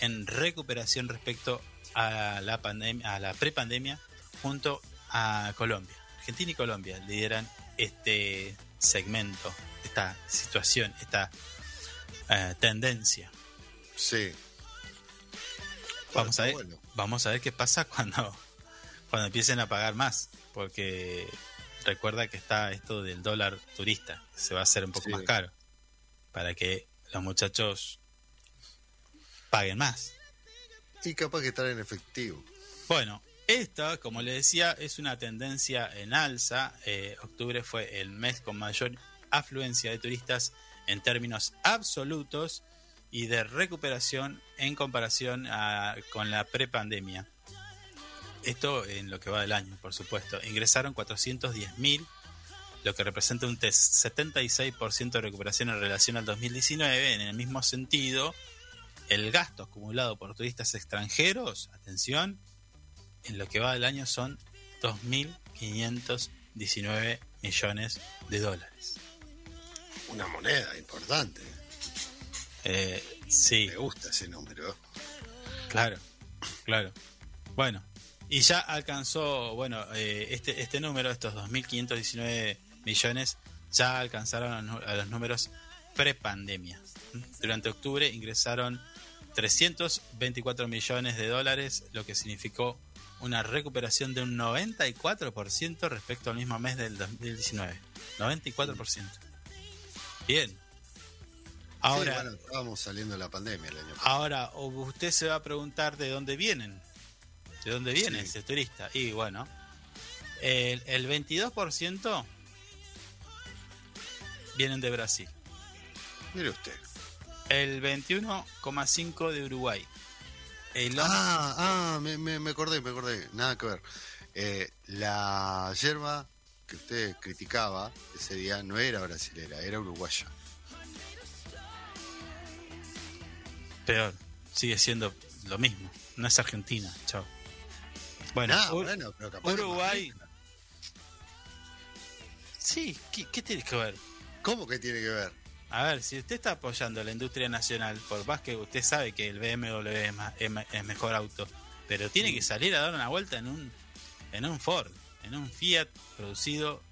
en recuperación respecto a la pandemia, a la prepandemia, junto a Colombia. Argentina y Colombia lideran este segmento, esta situación, esta eh, tendencia. Sí. Vamos a ver, bueno. vamos a ver qué pasa cuando, cuando empiecen a pagar más, porque recuerda que está esto del dólar turista, se va a hacer un poco Sí. más caro, para que los muchachos paguen más. Y capaz que estar en efectivo. Bueno, esta, como le decía, es una tendencia en alza. Eh, octubre fue el mes con mayor afluencia de turistas en términos absolutos y de recuperación en comparación a- con la prepandemia. Esto en lo que va del año, por supuesto. Ingresaron 410.000, lo que representa un tes- 76% de recuperación en relación al 2019. En el mismo sentido, el gasto acumulado por turistas extranjeros, atención, en lo que va del año son 2.519 millones de dólares. Una moneda importante. Eh, sí, Me gusta ese número. claro, claro. Bueno, y ya alcanzó, bueno, eh, este, este número, estos 2.519 millones, ya alcanzaron a los números prepandemia. Durante octubre ingresaron 324 millones de dólares, lo que significó una recuperación de un 94% respecto al mismo mes del 2019. 94%. Bien. Ahora, Sí, bueno, estábamos saliendo de la pandemia el año pasado. ahora usted se va a preguntar de dónde vienen. ¿De dónde viene Sí. ese turista? Y bueno, el, el 22% vienen de Brasil. Mire usted. El 21,5% de Uruguay. Ah, ah, me, me, me acordé, me acordé. Nada que ver. Eh, la yerba que usted criticaba ese día no era brasilera, era uruguaya. Peor, sigue siendo lo mismo. No es Argentina, chao. Bueno, Ur- bueno, pero capaz Uruguay. Sí, ¿qué, qué tiene que ver? ¿Cómo que tiene que ver? A ver, si usted está apoyando la industria nacional, por más que usted sabe que el BMW es, ma- es es mejor auto, pero tiene que salir a dar una vuelta en un, en un Ford, en un Fiat producido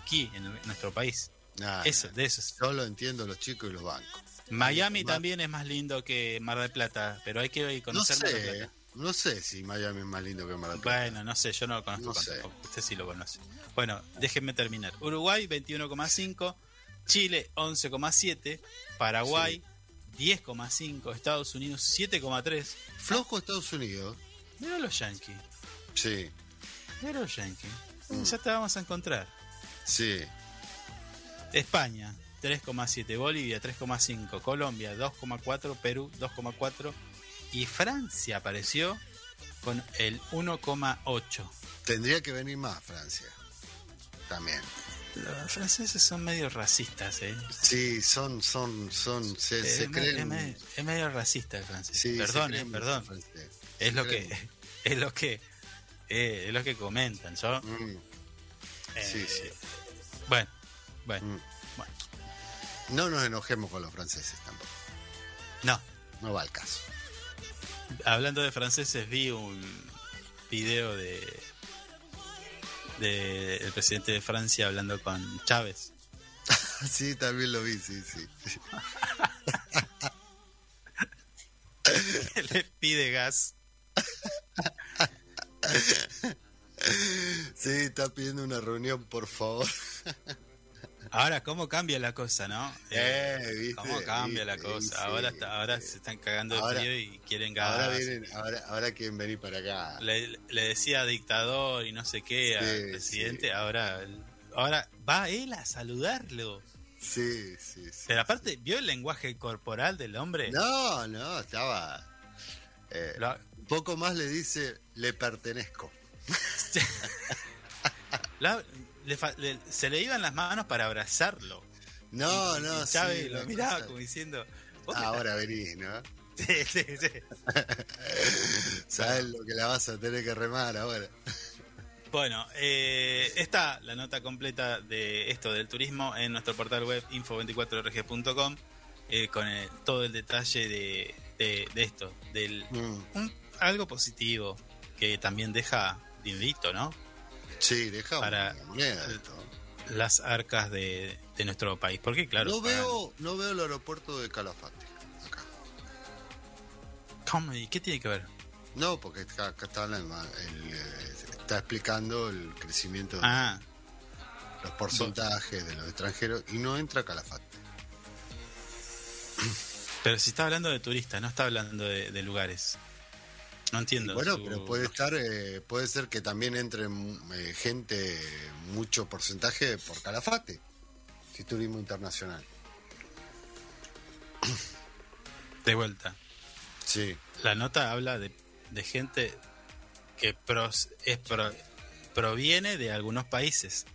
aquí, en, el- nuestro país. Nah, Eso, de eso. es. Solo entiendo los chicos y los bancos. Miami también es más lindo que Mar del Plata, pero hay que a No conocer Mar del sé, Plata. no sé si Miami es más lindo que Mar del Plata. Bueno, no sé, yo no lo conozco. No sé. Usted sí lo conoce. Bueno, déjenme terminar. Uruguay 21,5, Chile 11,7, Paraguay 10,5, Estados Unidos 7,3. Flojo Estados Unidos. Mira los yankees, Sí, mira los yankees. Mm. Ya te vamos a encontrar. sí. España 3,7, Bolivia 3,5, Colombia 2,4, Perú 2,4 y Francia apareció con el 1,8. Tendría que venir más Francia. También. Los franceses son medio racistas, ¿eh? Sí, son, son, son, se, Eh, se es, me- creen. es me- es medio racista el francés. sí, perdón, eh, perdón. francés. Es lo creen. que es lo que eh, es lo que comentan, ¿yo? Mm, Eh, sí, sí. Bueno, bueno, mm. bueno. No nos enojemos con los franceses tampoco. No, No va al caso. hablando de franceses vi un video de de el presidente de Francia hablando con Chávez. Sí, también lo vi, sí, sí. le pide gas. Sí, está pidiendo una reunión, por favor. Ahora, ¿cómo cambia la cosa, no? Eh, viste, ¿Cómo cambia la cosa? sí. ahora está- ahora se están cagando de Ahora- frío y quieren gas. Ahora vienen, ahora, ahora quieren venir para acá. le, le decía dictador y no sé qué al Sí, presidente, ahora ahora va él a saludarlo. Sí, sí, sí. Pero aparte, ¿vio el lenguaje corporal del hombre? No, no, estaba. eh, Lo- poco más le dice, le pertenezco. la- le fa- le- se le iban las manos para abrazarlo. No, Y- no, y Chávez sí, lo miraba cosa- como diciendo... "Vos me Ahora venís, ¿no? estás-". Sí, sí, sí. Sabes lo que la vas a tener que remar ahora. Bueno, eh, está la nota completa de esto del turismo en nuestro portal web info24rg.com eh, con el- todo el detalle de, de- de esto, del Mm, un- algo positivo que también deja dinerito, ¿no? Sí, deja Para-. Las arcas de, de nuestro país. Porque claro, no veo, no veo el aeropuerto de Calafate. Acá. ¿Cómo? ¿Y qué tiene que ver? No, porque acá, acá está, hablando, el, eh, está explicando el crecimiento de Ah, los porcentajes de los extranjeros y no entra Calafate. pero si está hablando de turistas, no está hablando de, de lugares. No entiendo. Bueno, su- pero puede estar, eh, puede ser que también entre mm, eh, gente, mucho porcentaje por Calafate, si turismo internacional. De vuelta. Sí, La nota habla de, de gente que pros- es pro- proviene de algunos países,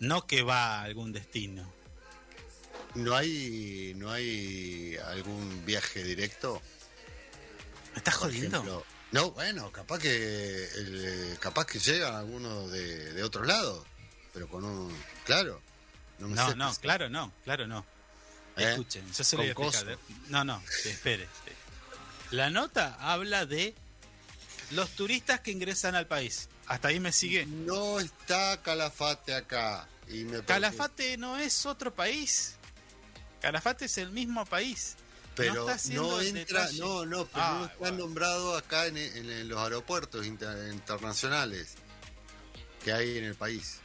no que va a algún destino. no hay, no hay algún viaje directo. ¿Me estás por jodiendo? ejemplo. No, bueno, capaz que, el, capaz que llegan algunos de, de otros lados, pero con un, claro. No, me No, no, claro, no, claro, no. ¿Eh? Escuchen, yo se lo voy a explicar. coso. No, no, espere. La nota habla de los turistas que ingresan al país. Hasta ahí me sigue. No está Calafate acá. Y me Calafate no es otro país. Calafate es el mismo país. Pero no entra, detalle. no, no, pero Ah, no está nombrado acá en, en- en los aeropuertos inter- internacionales que hay en el país.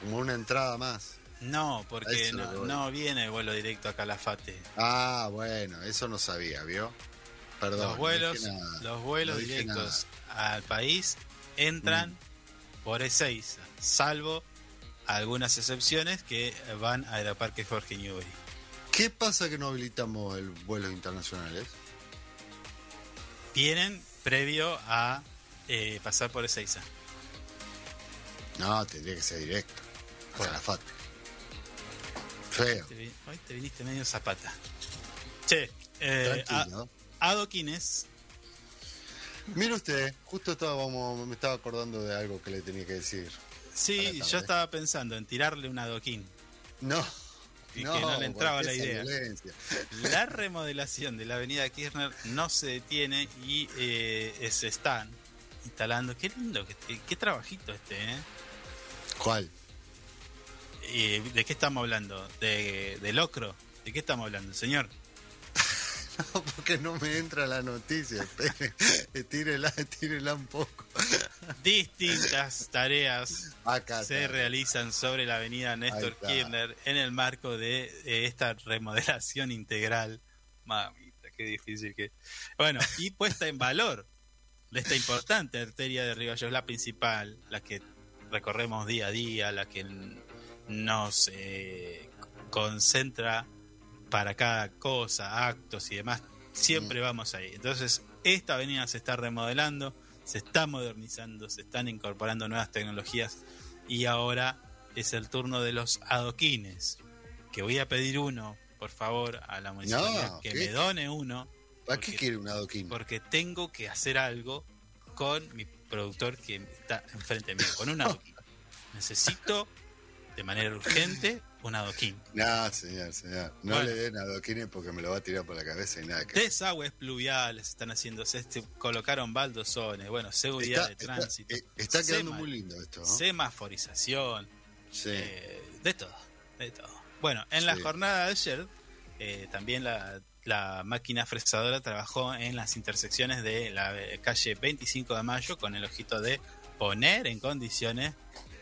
Como una entrada más. No, porque no, no viene el vuelo directo a Calafate. Ah, bueno, eso no sabía, ¿vio? Perdón. los vuelos, nada. los vuelos directos al país entran Mm. por Ezeiza, salvo algunas excepciones que van a Aeroparque Jorge Newbery. ¿Qué pasa que no habilitamos el vuelos internacionales? Vienen previo a eh, pasar por Ezeiza. No, tendría que ser directo. A Bueno. Calafate. Feo. Te Hoy te viniste medio zapata. Che, eh, Tranquilo. a- adoquines. Mire usted, justo estábamos, me estaba acordando de algo que le tenía que decir. Sí, yo estaba pensando en tirarle un adoquín. No. Y que no le entraba la idea. violencia. La remodelación de la avenida Kirchner no se detiene y eh, se están instalando. Qué lindo, que- qué, trabajito este, ¿eh? ¿Cuál? Eh, ¿De qué estamos hablando? ¿De, de locro? ¿De qué estamos hablando, señor? No, porque no me entra la noticia. espere. Tírela, tírela un poco. Distintas tareas Acá se está. realizan sobre la avenida Néstor. Kirchner en el marco de eh, esta remodelación integral. Mamita, qué difícil que. Bueno, y puesta en valor de esta importante arteria de Río la principal, la que recorremos día a día, la que nos eh, concentra para cada cosa, actos y demás. Siempre vamos ahí. Entonces, esta avenida se está remodelando, se está modernizando, se están incorporando nuevas tecnologías y ahora es el turno de los adoquines. Que voy a pedir uno, por favor, a la municipalidad No, que ¿qué? me done uno. ¿Para qué quiere un adoquín? Porque tengo que hacer algo con mi productor que está enfrente mío, con un adoquín. Necesito de manera urgente un adoquín. No, señor, señor. No Bueno. le den adoquines porque me lo va a tirar por la cabeza y nada que Desagües pluviales están haciéndose, este, colocaron baldosones, bueno, seguridad Está- de tránsito. eh, está quedando muy lindo esto, ¿no? Semaforización, Sí. eh, de todo, de todo. Bueno, en la jornada de ayer, eh, también la, la máquina fresadora trabajó en las intersecciones de la calle 25 de Mayo con el ojito de poner en condiciones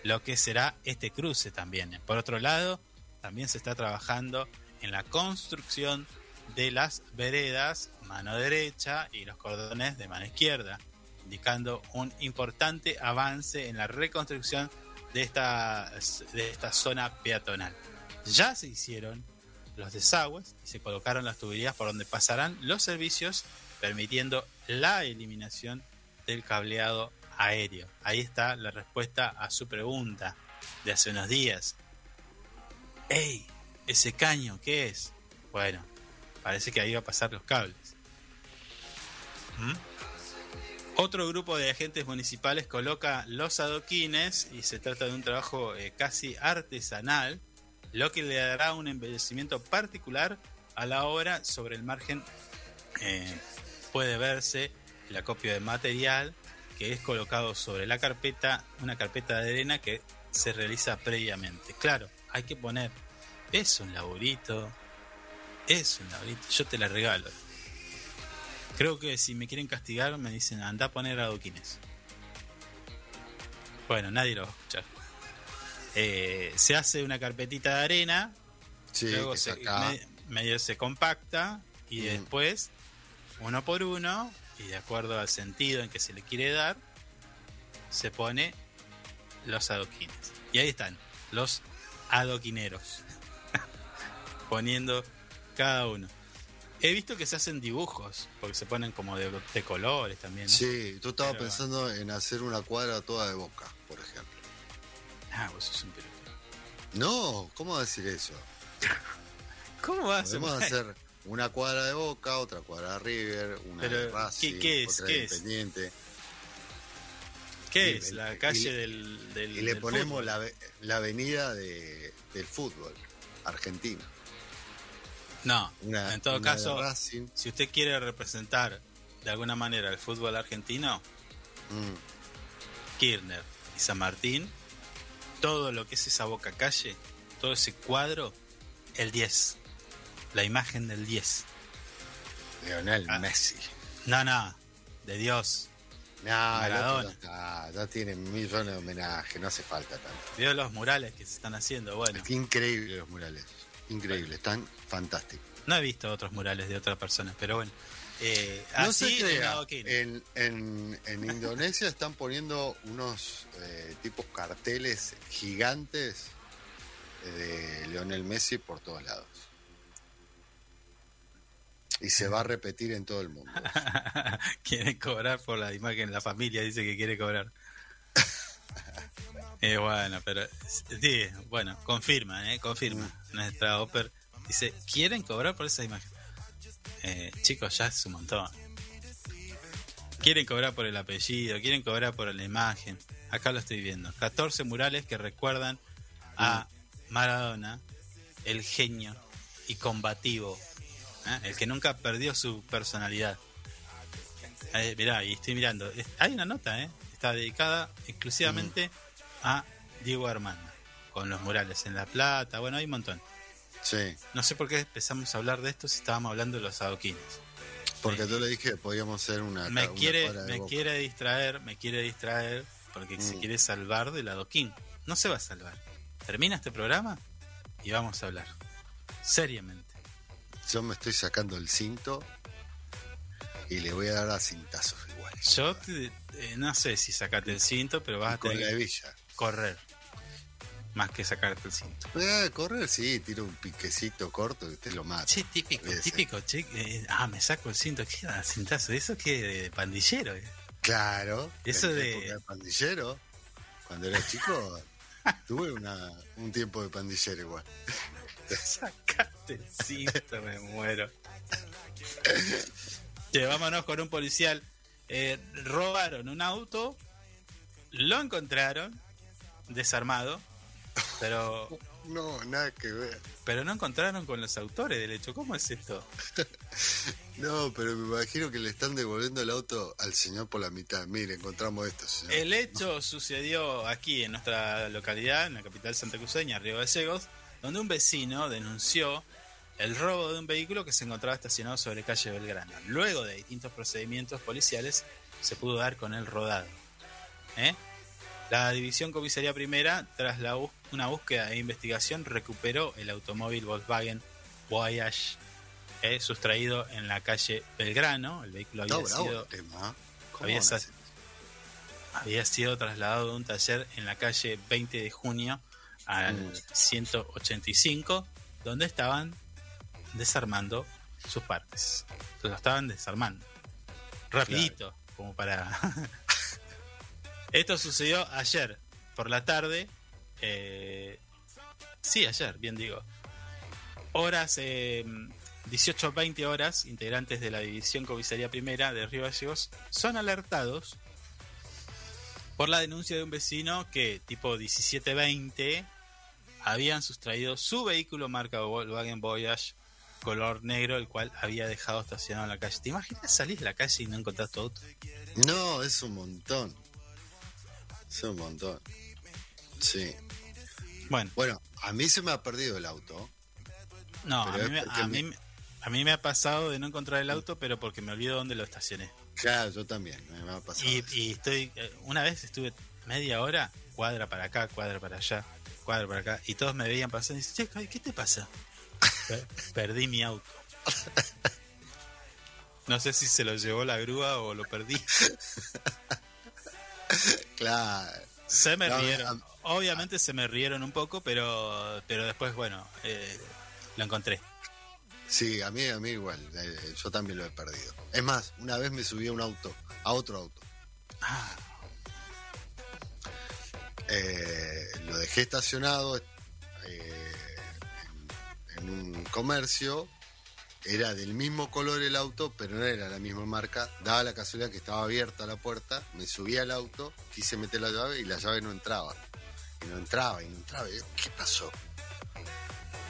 lo que será este cruce también. Por otro lado, también se está trabajando en la construcción de las veredas mano derecha y los cordones de mano izquierda, indicando un importante avance en la reconstrucción de esta, de esta zona peatonal. Ya se hicieron los desagües y se colocaron las tuberías por donde pasarán los servicios, permitiendo la eliminación del cableado aéreo. Ahí está la respuesta a su pregunta de hace unos días. ¡Ey! ¿Ese caño qué es? Bueno, parece que ahí va a pasar los cables. ¿Mm? Otro grupo de agentes municipales coloca los adoquines y se trata de un trabajo eh, casi artesanal, lo que le dará un embellecimiento particular a la obra. Sobre el margen eh, puede verse el acopio de material que es colocado sobre la carpeta, una carpeta de arena que se realiza previamente. Claro, hay que poner, es un laburito, es un laburito, yo te la regalo. Creo que si me quieren castigar me dicen anda a poner adoquines. Bueno, nadie lo va a escuchar. Eh, se hace una carpetita de arena, Sí, luego se, medio se compacta y Mm. después, uno por uno, y de acuerdo al sentido en que se le quiere dar, se pone los adoquines. Y ahí están, los adoquineros. Poniendo cada uno. He visto que se hacen dibujos, porque se ponen como de, de colores también. ¿no? Sí, tú estabas Pero- pensando en hacer una cuadra toda de boca, por ejemplo. Ah, vos sos un pelotudo. No, ¿cómo decir eso? ¿Cómo vas a Podemos hacer una cuadra de Boca, otra cuadra de River, una Pero, de Racing, ¿qué- qué es? otra ¿Qué de es? Independiente. ¿Qué Y- es? La y- calle del, del- Y le del ponemos fútbol. la, la avenida de, del fútbol argentino. No, Una- en todo caso, si usted quiere representar de alguna manera el fútbol argentino, Mm, Kirchner y San Martín, todo lo que es esa boca calle, todo ese cuadro, el 10, la imagen del 10. Lionel Ah. Messi. No, no, de Dios. No, el está, ya tiene millones de homenajes, no hace falta tanto. Veo los murales que se están haciendo. Bueno, Qué increíble los murales. Increíble, están fantásticos. no he visto otros murales de otras personas, pero bueno. Eh, No así se crea, en, en, en Indonesia están poniendo unos eh, tipos carteles gigantes de Lionel Messi por todos lados. Y se va a repetir en todo el mundo. quiere cobrar por la imagen, la familia dice que quiere cobrar. Eh, bueno, pero sí, bueno, confirma, eh, confirma. Nuestra Oper dice, ¿quieren cobrar por esa imagen? Eh, chicos, ya es un montón. Quieren cobrar por el apellido, quieren cobrar por la imagen. Acá lo estoy viendo. 14 murales que recuerdan a Maradona, el genio y combativo, ¿eh? el que nunca perdió su personalidad. Eh, mirá, y estoy mirando. Es- Hay una nota, ¿eh? Está dedicada exclusivamente a Diego Armando. Con los murales en La Plata. Bueno, hay un montón. Sí, No sé por qué empezamos a hablar de esto si estábamos hablando de los adoquines. porque yo le dije que podíamos hacer una. Me una quiere, me Boca. quiere distraer, me quiere distraer porque se Mm. quiere salvar del adoquín. No se va a salvar. Termina este programa y vamos a hablar. Seriamente. Yo me estoy sacando el cinto y le voy a dar a cintazos igual. Yo te- eh, no sé si sacate el cinto, pero vas a Con tener la que hebilla. correr. Más que sacarte el cinto. Eh, correr, sí, tiro un piquecito corto y te lo mata. Che, típico, típico, che. eh, ah, me saco el cinto. ¿Qué da cintazo? ¿Eso qué de pandillero? Claro. Eso la de- época pandillero. Cuando era chico, tuve una, un tiempo de pandillero igual. Sacaste el cinto, me muero. Che, vámonos con un policial. Eh, robaron un auto, lo encontraron desarmado, pero, No, nada que ver. pero no encontraron con los autores del hecho. ¿Cómo es esto? No, pero me imagino que le están devolviendo el auto al señor por la mitad. Mire, encontramos esto, señor. El hecho sucedió aquí en nuestra localidad, en la capital santacruceña, Río Gallegos, donde un vecino denunció el robo de un vehículo que se encontraba estacionado sobre calle Belgrano. Luego de distintos procedimientos policiales, se pudo dar con el rodado. ¿Eh? La División Comisaría Primera, tras la una búsqueda e investigación, recuperó el automóvil Volkswagen Voyage eh, sustraído en la calle Belgrano. El vehículo había sido tema. ¿Cómo había, había sido trasladado de un taller en la calle 20 de junio al Mm. 185, donde estaban desarmando sus partes. Entonces lo estaban desarmando. Rapidito, como para... Esto sucedió ayer, por la tarde. eh, Sí, ayer, bien digo. Horas, eh, 18-20 horas, integrantes de la División Comisaría Primera de Río Gallegos son alertados por la denuncia de un vecino que, tipo 17-20, habían sustraído su vehículo marca Volkswagen Voyage color negro, el cual había dejado estacionado en la calle. ¿Te imaginas salir de la calle y no encontrar tu auto? No, es un montón. Es un montón. Sí. Bueno, Bueno, a mí se me ha perdido el auto. no, a mí, me- a, mí, me- a mí me ha pasado de no encontrar el auto, pero porque me olvido dónde lo estacioné. Claro, yo también. Me ha pasado. Y, y estoy, eh, una vez estuve media hora, cuadra para acá, cuadra para allá, cuadra para acá, y todos me veían pasar y dicen, che, ¿qué te pasa? Per- perdí mi auto. No sé si se lo llevó la grúa o lo perdí. Claro. Se me No, rieron. Obviamente se me rieron un poco, pero, pero después, bueno, eh, lo encontré. Sí, a mí, a mí igual. eh, yo también lo he perdido. Es más, una vez me subí a un auto, a otro auto. Ah, Eh, lo dejé estacionado eh, en, un comercio. Era del mismo color el auto, pero no era la misma marca. Daba la casualidad que estaba abierta la puerta. Me subí al auto, quise meter la llave y la llave no entraba. Y no entraba, y no entraba. ¿Qué pasó?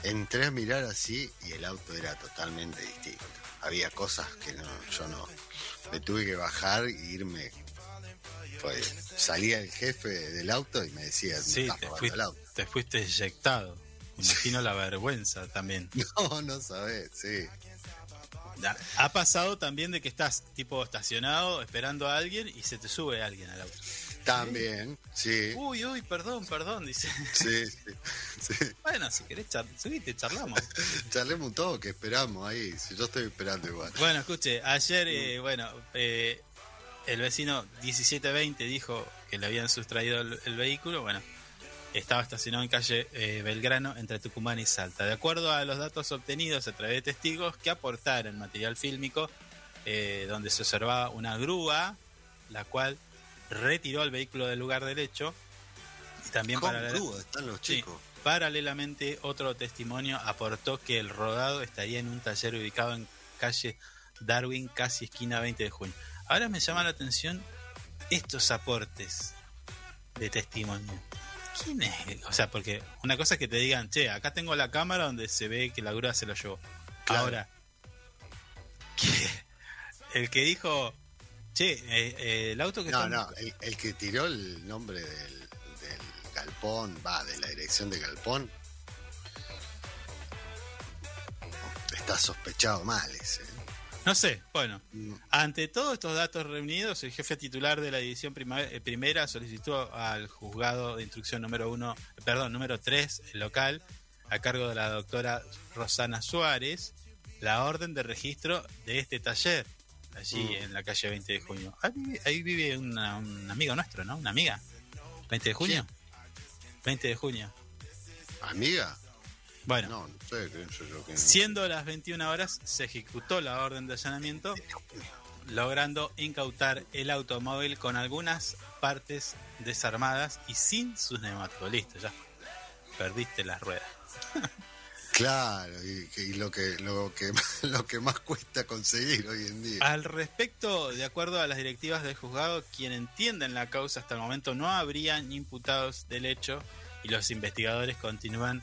Entré a mirar así y el auto era totalmente distinto. Había cosas que no, yo no. Me tuve que bajar e irme. Pues, salía el jefe del auto y me decía, sí, te fuiste, el auto. te fuiste eyectado. Imagino la vergüenza también. No, no sabés, sí. Ha pasado también de que estás tipo estacionado esperando a alguien y se te sube alguien al auto. También, sí. Uy, uy, perdón, perdón, dice. Sí, sí, sí. Bueno, si querés, char subite, charlamos. Charlemos un toque, esperamos ahí. Si yo estoy esperando igual. Bueno, escuche, ayer, eh, bueno, eh, el vecino 1720 dijo que le habían sustraído el, el vehículo. Bueno, estaba estacionado en calle eh, Belgrano entre Tucumán y Salta. De acuerdo a los datos obtenidos a través de testigos que aportaron material fílmico, eh, donde se observaba una grúa, la cual retiró el vehículo del lugar del hecho. Y también Con paralela- grúa están los Sí. chicos. Paralelamente, otro testimonio aportó que el rodado estaría en un taller ubicado en calle Darwin, casi esquina 20 de junio. Ahora me llama la atención estos aportes de testimonio. ¿Quién es? O sea, porque una cosa es que te digan, che, acá tengo la cámara donde se ve que la grúa se lo llevó. Claro. Ahora, ¿qué? el que dijo, che, eh, eh, el auto que No, está... no, el, el que tiró el nombre del, del galpón, va, de la dirección de galpón, está sospechado mal ese. No sé, bueno. Ante todos estos datos reunidos, el jefe titular de la división eh, primera solicitó al juzgado de instrucción número uno, perdón, número 3, el local, a cargo de la doctora Rosana Suárez, la orden de registro de este taller, allí Mm. en la calle 20 de junio. Ahí vive, ahí vive una- un amigo nuestro, ¿no? Una amiga. 20 de junio. 20 de junio. ¿Amiga? Bueno. No, no sé, creo yo, yo que- Siendo las 21 horas, se ejecutó la orden de allanamiento, logrando incautar el automóvil con algunas partes desarmadas y sin sus neumáticos. Listo, ya. Perdiste las ruedas. Claro, y, y lo que lo que lo que más cuesta conseguir hoy en día. Al respecto, de acuerdo a las directivas del juzgado, quien entienden la causa hasta el momento no habrían imputados del hecho y los investigadores continúan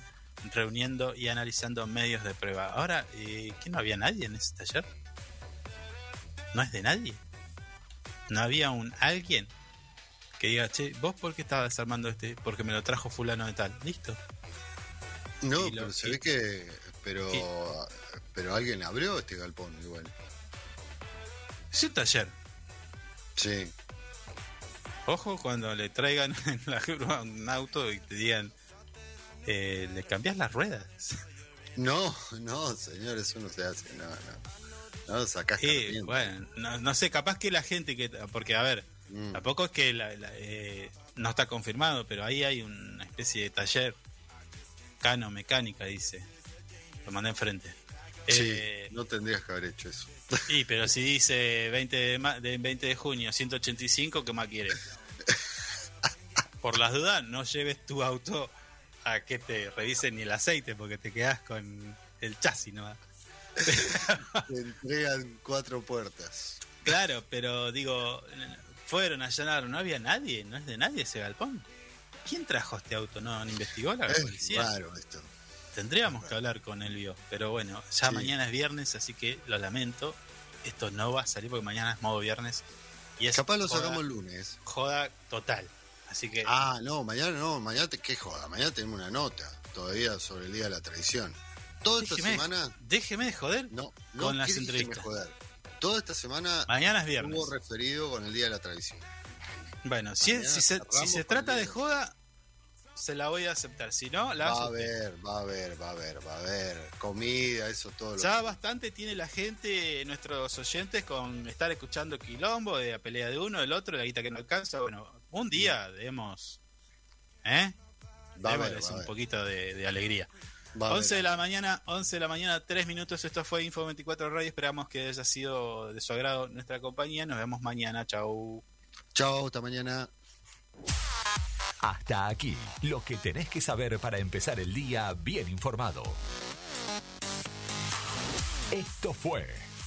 reuniendo y analizando medios de prueba. Ahora, eh, ¿qué no había nadie en ese taller? ¿No es de nadie? ¿No había un alguien que diga, che, vos por qué estabas desarmando este? Porque me lo trajo fulano de tal. Listo. no, lo- pero se y- ve que pero pero alguien abrió este galpón igual. Es un taller. Sí. Ojo cuando le traigan en la grúa un auto y te digan, eh, le cambias las ruedas. No, no, señor, eso no se hace, no, no. No, sacás Eh, bueno, no, no sé, capaz que la gente que... Porque, a ver, Mm. tampoco es que la- la, eh, no está confirmado, pero ahí hay una especie de taller. Cano Mecánica, dice. Lo mandé enfrente. Sí, Eh, no tendrías que haber hecho eso. y, pero si dice 20 de, ma- de 20 de junio, 185, ¿qué más quieres? Por las dudas, no lleves tu auto a que te revisen ni el aceite, porque te quedas con el chasis nomás. Te entregan cuatro puertas. Claro, pero digo, fueron a allanar, no había nadie, no es de nadie ese galpón. ¿Quién trajo este auto? ¿No, ¿No investigó la policía? raro esto. Tendríamos que hablar con Elvio, pero bueno, ya Sí. mañana es viernes, así que lo lamento. Esto no va a salir porque mañana es modo viernes. Y es Capaz lo sacamos el lunes. Joda total. Así que Ah, no, mañana no, mañana te qué joda, mañana tenemos una nota todavía sobre el Día de la Traición. Toda esta semana, déjeme de joder no, no con las ¿qué déjeme entrevistas. joder? Toda esta semana Mañana es viernes. hubo referido con el Día de la Traición. Bueno, si, si se, si se trata de joda, se la voy a aceptar. Si no, la Va a haber, va a haber, va a haber, va a haber comida, eso todo lo Ya bastante tiene la gente, nuestros oyentes, con estar escuchando quilombo de la pelea de uno, del otro, la guita que no alcanza. Bueno, un día debemos, ¿eh? Va a haber, Démosles un poquito de, de alegría. Va a 11 de la mañana, 11 de la mañana, 3 minutos. Esto fue Info 24 Radio. Esperamos que haya sido de su agrado nuestra compañía. Nos vemos mañana. Chau. Chao, hasta mañana. Hasta aquí, lo que tenés que saber para empezar el día bien informado. Esto fue